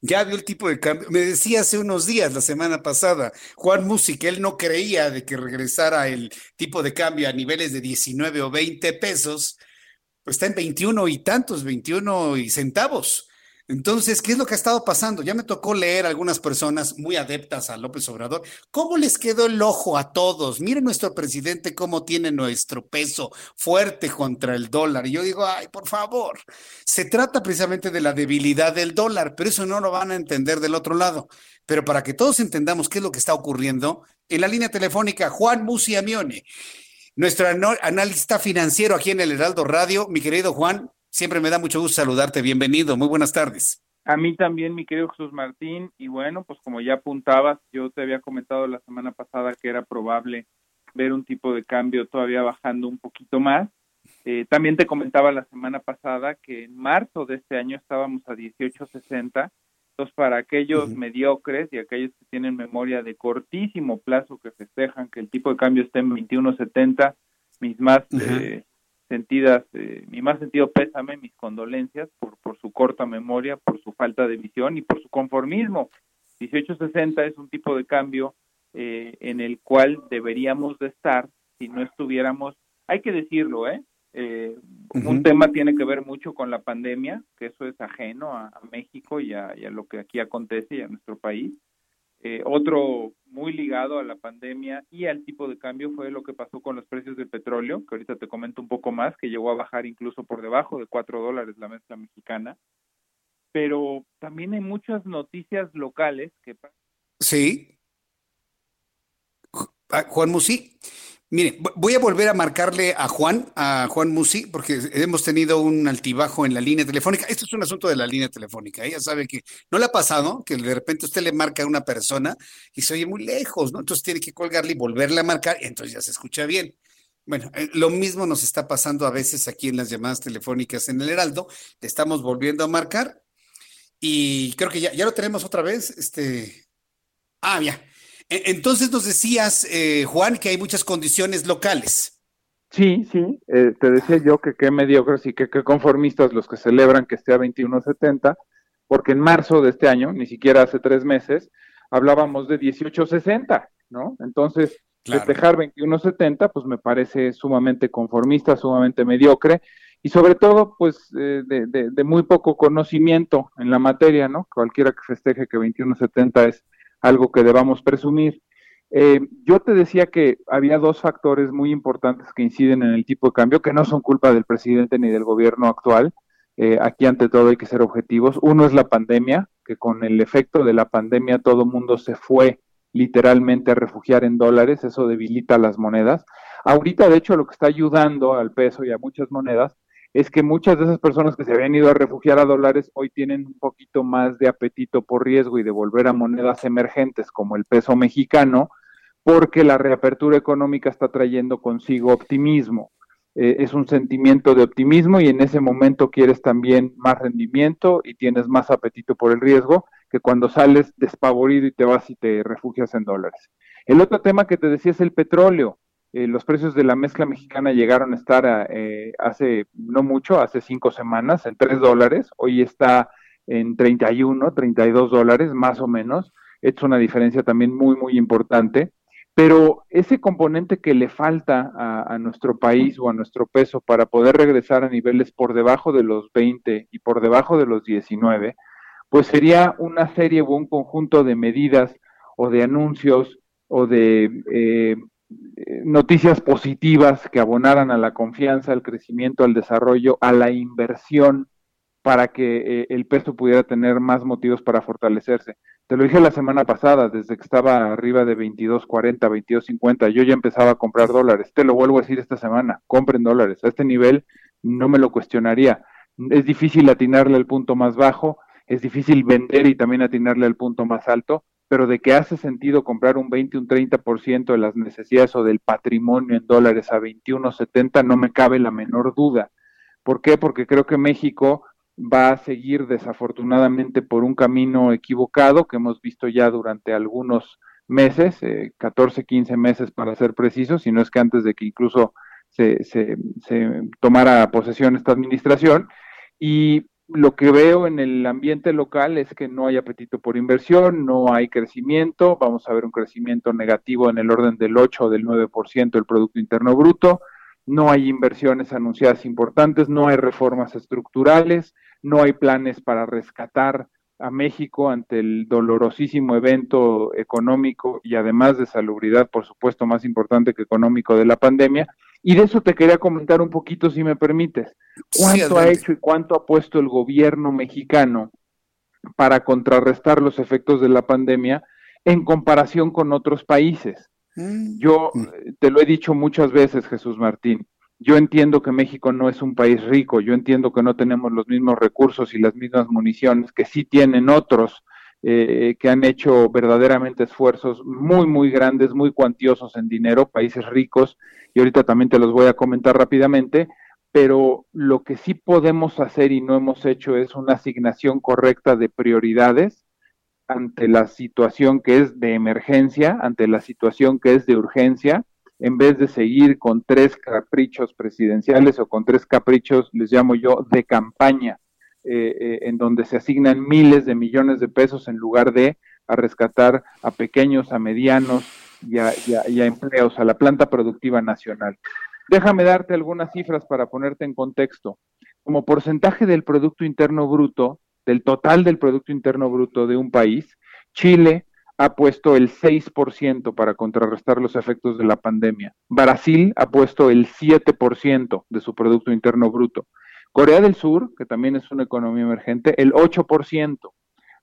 Ya vio el tipo de cambio. Me decía hace unos días, la semana pasada, Juan Musi, que él no creía de que regresara el tipo de cambio a niveles de 19 o 20 pesos, pues está en 21 y tantos, 21 y centavos. Entonces, ¿qué es lo que ha estado pasando? Ya me tocó leer algunas personas muy adeptas a López Obrador. ¿Cómo les quedó el ojo a todos? Miren nuestro presidente cómo tiene nuestro peso fuerte contra el dólar. Y yo digo, ay, por favor, se trata precisamente de la debilidad del dólar, pero eso no lo van a entender del otro lado. Pero para que todos entendamos qué es lo que está ocurriendo, en la línea telefónica, Juan Musi Amione, nuestro analista financiero aquí en el Heraldo Radio. Mi querido Juan, Siempre me da mucho gusto saludarte. Bienvenido. Muy buenas tardes.
A mí también, mi querido Jesús Martín. Y bueno, pues como ya apuntabas, yo te había comentado la semana pasada que era probable ver un tipo de cambio todavía bajando un poquito más. Eh, también te comentaba la semana pasada que en marzo de este año estábamos a 18.60 Entonces, para aquellos mediocres y aquellos que tienen memoria de cortísimo plazo que festejan que el tipo de cambio esté en 21.70, mis más eh, sentidas, eh, mi más sentido pésame, mis condolencias por, por su corta memoria, por su falta de visión y por su conformismo. 1860 es un tipo de cambio eh, en el cual deberíamos de estar si no estuviéramos, hay que decirlo, ¿eh? Eh, un tema tiene que ver mucho con la pandemia, que eso es ajeno a, México y a, lo que aquí acontece y a nuestro país. Eh, otro muy ligado a la pandemia y al tipo de cambio fue lo que pasó con los precios del petróleo, que ahorita te comento un poco más, que llegó a bajar incluso por debajo de cuatro dólares la mezcla mexicana. Pero también hay muchas noticias locales que...
Sí. Ah, Juan Musi. Mire, voy a volver a marcarle a Juan, a Juan Musi, porque hemos tenido un altibajo en la línea telefónica. Esto es un asunto de la línea telefónica. Ella sabe que no le ha pasado que de repente usted le marca a una persona y se oye muy lejos, ¿no? Entonces tiene que colgarle y volverle a marcar, y entonces ya se escucha bien. Bueno, eh, lo mismo nos está pasando a veces aquí en las llamadas telefónicas en el Heraldo. Le estamos volviendo a marcar y creo que ya, ya lo tenemos otra vez. Este. Ah, ya. E-, entonces nos decías, eh, Juan, que hay muchas condiciones locales.
Sí, sí, eh, te decía yo que qué mediocres y que qué conformistas los que celebran que esté a 21.70, porque en marzo de este año, ni siquiera hace tres meses, hablábamos de 18.60, ¿no? Entonces, festejar 21.70, pues me parece sumamente conformista, sumamente mediocre, y sobre todo, pues, eh, de, de, muy poco conocimiento en la materia, ¿no? Cualquiera que festeje que 21.70 es algo que debamos presumir. Eh, yo te decía que había dos factores muy importantes que inciden en el tipo de cambio, que no son culpa del presidente ni del gobierno actual. Eh, aquí ante todo hay que ser objetivos. Uno es la pandemia, que con el efecto de la pandemia todo mundo se fue literalmente a refugiar en dólares, eso debilita las monedas. Ahorita, de hecho, lo que está ayudando al peso y a muchas monedas es que muchas de esas personas que se habían ido a refugiar a dólares hoy tienen un poquito más de apetito por riesgo y de volver a monedas emergentes como el peso mexicano, porque la reapertura económica está trayendo consigo optimismo. Eh, es un sentimiento de optimismo y en ese momento quieres también más rendimiento y tienes más apetito por el riesgo que cuando sales despavorido y te vas y te refugias en dólares. El otro tema que te decía es el petróleo. Eh, los precios de la mezcla mexicana llegaron a estar eh, hace no mucho, hace cinco semanas, en tres dólares. Hoy está en 31, 32 dólares, más o menos. Es una diferencia también muy, muy importante. Pero ese componente que le falta a, nuestro país o a nuestro peso para poder regresar a niveles por debajo de los 20 y por debajo de los 19, pues sería una serie o un conjunto de medidas o de anuncios o de eh, noticias positivas que abonaran a la confianza, al crecimiento, al desarrollo, a la inversión para que eh, el peso pudiera tener más motivos para fortalecerse. Te lo dije la semana pasada, desde que estaba arriba de 22.40, 22.50, yo ya empezaba a comprar dólares. Te lo vuelvo a decir esta semana, compren dólares. A este nivel no me lo cuestionaría. Es difícil atinarle al punto más bajo, es difícil vender y también atinarle al punto más alto, pero de que hace sentido comprar un 20, un 30% de las necesidades o del patrimonio en dólares a 21.70 no me cabe la menor duda. ¿Por qué? Porque creo que México va a seguir desafortunadamente por un camino equivocado que hemos visto ya durante algunos meses, eh, 14, 15 meses para ser precisos, si no es que antes de que incluso se, se, se tomara posesión esta administración. Y lo que veo en el ambiente local es que no hay apetito por inversión, no hay crecimiento, vamos a ver un crecimiento negativo en el orden del 8 o del 9% del Producto Interno Bruto, no hay inversiones anunciadas importantes, no hay reformas estructurales, no hay planes para rescatar a México ante el dolorosísimo evento económico y además de salubridad, por supuesto, más importante que económico de la pandemia. Y de eso te quería comentar un poquito, si me permites. ¿Cuánto ha hecho y cuánto ha puesto el gobierno mexicano para contrarrestar los efectos de la pandemia en comparación con otros países? Mm. Yo mm. te lo he dicho muchas veces, Jesús Martín. Yo entiendo que México no es un país rico, yo entiendo que no tenemos los mismos recursos y las mismas municiones que sí tienen otros eh, que han hecho verdaderamente esfuerzos muy, muy grandes, muy cuantiosos en dinero, países ricos, y ahorita también te los voy a comentar rápidamente, pero lo que sí podemos hacer y no hemos hecho es una asignación correcta de prioridades ante la situación que es de emergencia, ante la situación que es de urgencia, en vez de seguir con tres caprichos presidenciales o con tres caprichos, les llamo yo, de campaña, eh, eh, en donde se asignan miles de millones de pesos en lugar de a rescatar a pequeños, a medianos y a, y a empleos, a la planta productiva nacional. Déjame darte algunas cifras para ponerte en contexto. Como porcentaje del Producto Interno Bruto, del total del Producto Interno Bruto de un país, Chile ha puesto el 6% para contrarrestar los efectos de la pandemia. Brasil ha puesto el 7% de su Producto Interno Bruto. Corea del Sur, que también es una economía emergente, el 8%.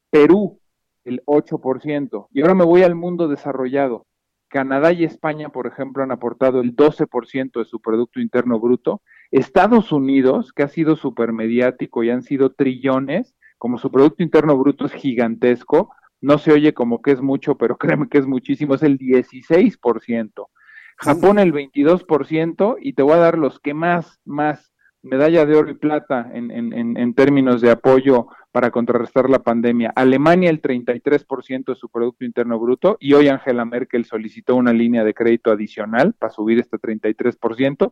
Perú, el 8%. Y ahora me voy al mundo desarrollado. Canadá y España, por ejemplo, han aportado el 12% de su Producto Interno Bruto. Estados Unidos, que ha sido supermediático y han sido trillones, como su Producto Interno Bruto es gigantesco, no se oye como que es mucho, pero [laughs] créeme que es muchísimo, es el 16%. Japón el 22% y te voy a dar los que más, más, medalla de oro y plata en, en, en términos de apoyo para contrarrestar la pandemia. Alemania el 33% de su Producto Interno Bruto y hoy Angela Merkel solicitó una línea de crédito adicional para subir este 33%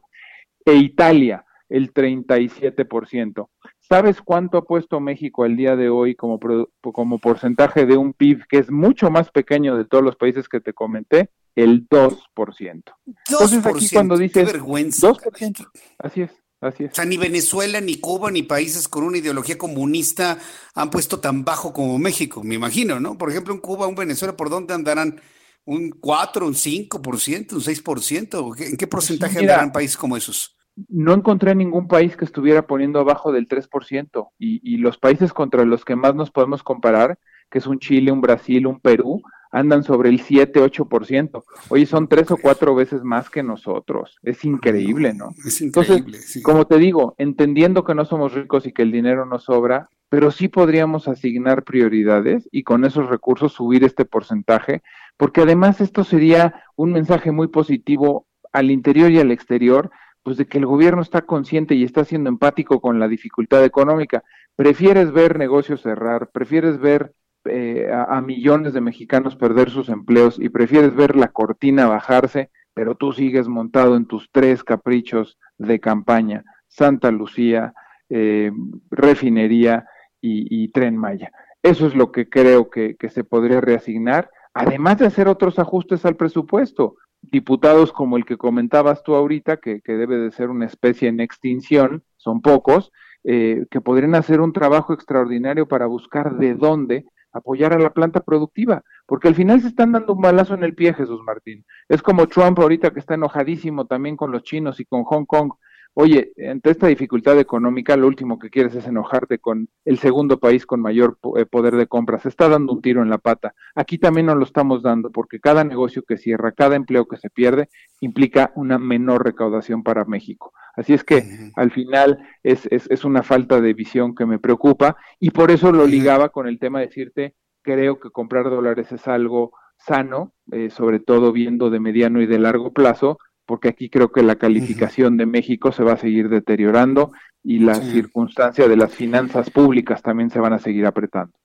e Italia el 37%. ¿Sabes cuánto ha puesto México al día de hoy como, como porcentaje de un PIB que es mucho más pequeño de todos los países que te comenté? El 2%. 2%. Entonces aquí cuando dices
qué vergüenza.
2%, así es. Así es.
O sea, ni Venezuela, ni Cuba, ni países con una ideología comunista han puesto tan bajo como México, me imagino, ¿no? Por ejemplo, en Cuba, un Venezuela, ¿por dónde andarán? ¿Un 4, un 5%, un 6%? ¿En qué porcentaje
Mira,
andarán países como esos?
no encontré ningún país que estuviera poniendo abajo del 3%. Y, y los países contra los que más nos podemos comparar, que es un Chile, un Brasil, un Perú, andan sobre el 7, 8%. Oye, son tres o cuatro veces más que nosotros. Es increíble, ¿no?
Es increíble,
Entonces, como te digo, entendiendo que no somos ricos y que el dinero nos sobra, pero sí podríamos asignar prioridades y con esos recursos subir este porcentaje, porque además esto sería un mensaje muy positivo al interior y al exterior, pues de que el gobierno está consciente y está siendo empático con la dificultad económica. Prefieres ver negocios cerrar, prefieres ver eh, a, millones de mexicanos perder sus empleos y prefieres ver la cortina bajarse, pero tú sigues montado en tus tres caprichos de campaña, Santa Lucía, eh, refinería y, y, tren Maya. Eso es lo que creo que, que se podría reasignar, además de hacer otros ajustes al presupuesto. Diputados como el que comentabas tú ahorita, que, que debe de ser una especie en extinción, son pocos, eh, que podrían hacer un trabajo extraordinario para buscar de dónde apoyar a la planta productiva, porque al final se están dando un balazo en el pie, Jesús Martín. Es como Trump ahorita que está enojadísimo también con los chinos y con Hong Kong. Oye, ante esta dificultad económica, lo último que quieres es enojarte con el segundo país con mayor eh, poder de compra. Se está dando un tiro en la pata. Aquí también nos lo estamos dando porque cada negocio que cierra, cada empleo que se pierde, implica una menor recaudación para México. Así es que uh -huh. al final es, es, es, una falta de visión que me preocupa y por eso lo ligaba con el tema de decirte, creo que comprar dólares es algo sano, eh, sobre todo viendo de mediano y de largo plazo, porque aquí creo que la calificación de México se va a seguir deteriorando y la sí. circunstancia de las finanzas públicas también se van a seguir apretando.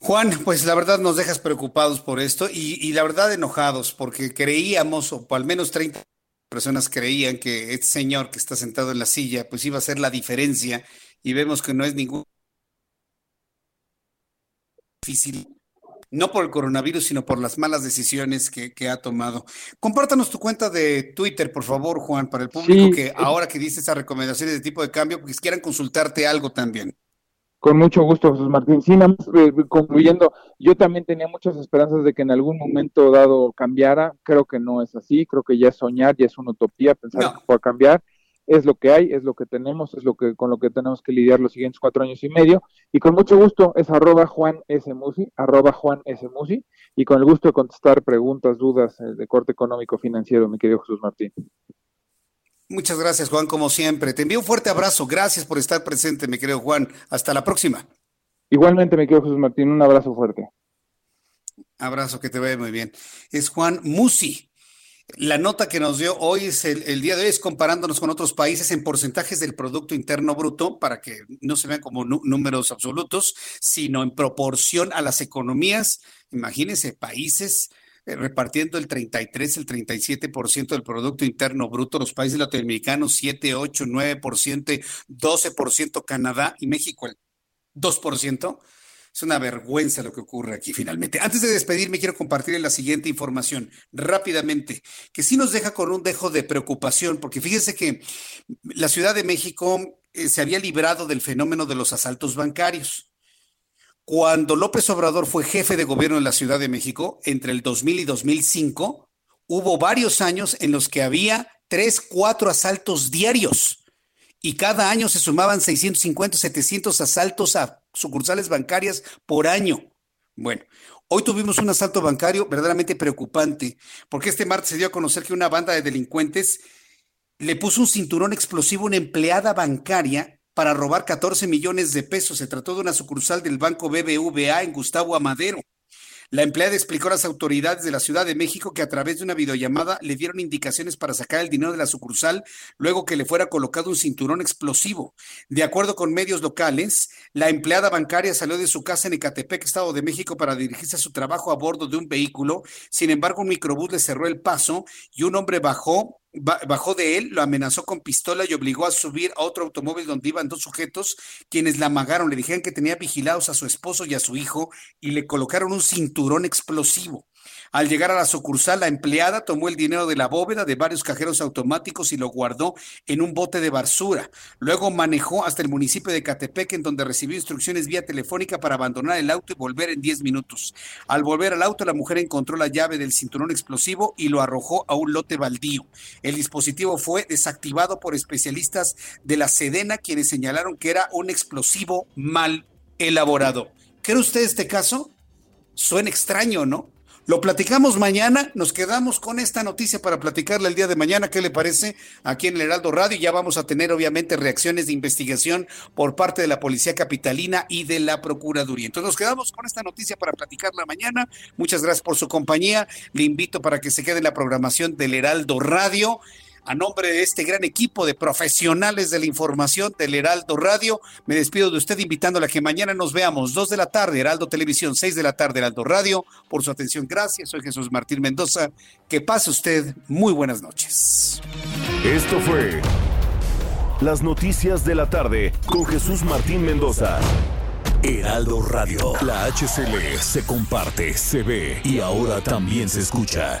Juan, pues la verdad nos dejas preocupados por esto y, y la verdad enojados porque creíamos, o al menos 30 personas creían que este señor que está sentado en la silla pues iba a hacer la diferencia y vemos que no es ningún difícil no por el coronavirus, sino por las malas decisiones que, que, ha tomado. Compártanos tu cuenta de Twitter, por favor, Juan, para el público sí, que ahora que dice esas recomendaciones de tipo de cambio, pues quieran consultarte algo también.
Con mucho gusto, Jesús Martín. Sí, nada más, eh, concluyendo, yo también tenía muchas esperanzas de que en algún momento dado cambiara. Creo que no es así, creo que ya es soñar, ya es una utopía pensar no. que pueda cambiar es lo que hay, es lo que tenemos, es lo que con lo que tenemos que lidiar los siguientes cuatro años y medio. Y con mucho gusto es arroba Juan S. Musi, arroba Juan S. Musi, y con el gusto de contestar preguntas, dudas eh, de corte económico financiero, mi querido Jesús Martín.
Muchas gracias, Juan, como siempre. Te envío un fuerte abrazo. Gracias por estar presente, mi querido Juan. Hasta la próxima.
Igualmente, mi querido Jesús Martín, un abrazo fuerte.
Abrazo, que te vaya muy bien. Es Juan Musi La nota que nos dio hoy es el, día de hoy es comparándonos con otros países en porcentajes del Producto Interno Bruto, para que no se vean como números absolutos, sino en proporción a las economías. Imagínense, países eh, repartiendo el 33, el 37% del Producto Interno Bruto, los países latinoamericanos 7, 8, 9%, 12% Canadá y México el 2%. Es una vergüenza lo que ocurre aquí finalmente. Antes de despedirme, quiero compartir la siguiente información rápidamente, que sí nos deja con un dejo de preocupación, porque fíjense que la Ciudad de México eh, se había librado del fenómeno de los asaltos bancarios. Cuando López Obrador fue jefe de gobierno en la Ciudad de México, entre el 2000 y 2005, hubo varios años en los que había tres, cuatro asaltos diarios y cada año se sumaban 650, 700 asaltos a sucursales bancarias por año. Bueno, hoy tuvimos un asalto bancario verdaderamente preocupante, porque este martes se dio a conocer que una banda de delincuentes le puso un cinturón explosivo a una empleada bancaria para robar 14 millones de pesos. Se trató de una sucursal del banco BBVA en Gustavo Amadero. La empleada explicó a las autoridades de la Ciudad de México que a través de una videollamada le dieron indicaciones para sacar el dinero de la sucursal luego que le fuera colocado un cinturón explosivo. De acuerdo con medios locales, la empleada bancaria salió de su casa en Ecatepec, Estado de México, para dirigirse a su trabajo a bordo de un vehículo. Sin embargo, un microbús le cerró el paso y un hombre bajó bajó de él, lo amenazó con pistola y obligó a subir a otro automóvil donde iban dos sujetos, quienes la amagaron, le dijeron que tenía vigilados a su esposo y a su hijo y le colocaron un cinturón explosivo. Al llegar a la sucursal, la empleada tomó el dinero de la bóveda de varios cajeros automáticos y lo guardó en un bote de basura. Luego manejó hasta el municipio de Catepec, en donde recibió instrucciones vía telefónica para abandonar el auto y volver en 10 minutos. Al volver al auto, la mujer encontró la llave del cinturón explosivo y lo arrojó a un lote baldío. El dispositivo fue desactivado por especialistas de la Sedena, quienes señalaron que era un explosivo mal elaborado. ¿Cree usted este caso? Suena extraño, ¿no? Lo platicamos mañana, nos quedamos con esta noticia para platicarla el día de mañana, ¿qué le parece? Aquí en el Heraldo Radio ya vamos a tener obviamente reacciones de investigación por parte de la Policía Capitalina y de la Procuraduría. Entonces nos quedamos con esta noticia para platicarla mañana. Muchas gracias por su compañía. Le invito para que se quede en la programación del Heraldo Radio. A nombre de este gran equipo de profesionales de la información del Heraldo Radio, me despido de usted invitándole a que mañana nos veamos, dos de la tarde, Heraldo Televisión, seis de la tarde, Heraldo Radio. Por su atención, gracias. Soy Jesús Martín Mendoza. Que pase usted muy buenas noches.
Esto fue Las Noticias de la Tarde con Jesús Martín Mendoza. Heraldo Radio. La HCL se comparte, se ve y ahora también se escucha.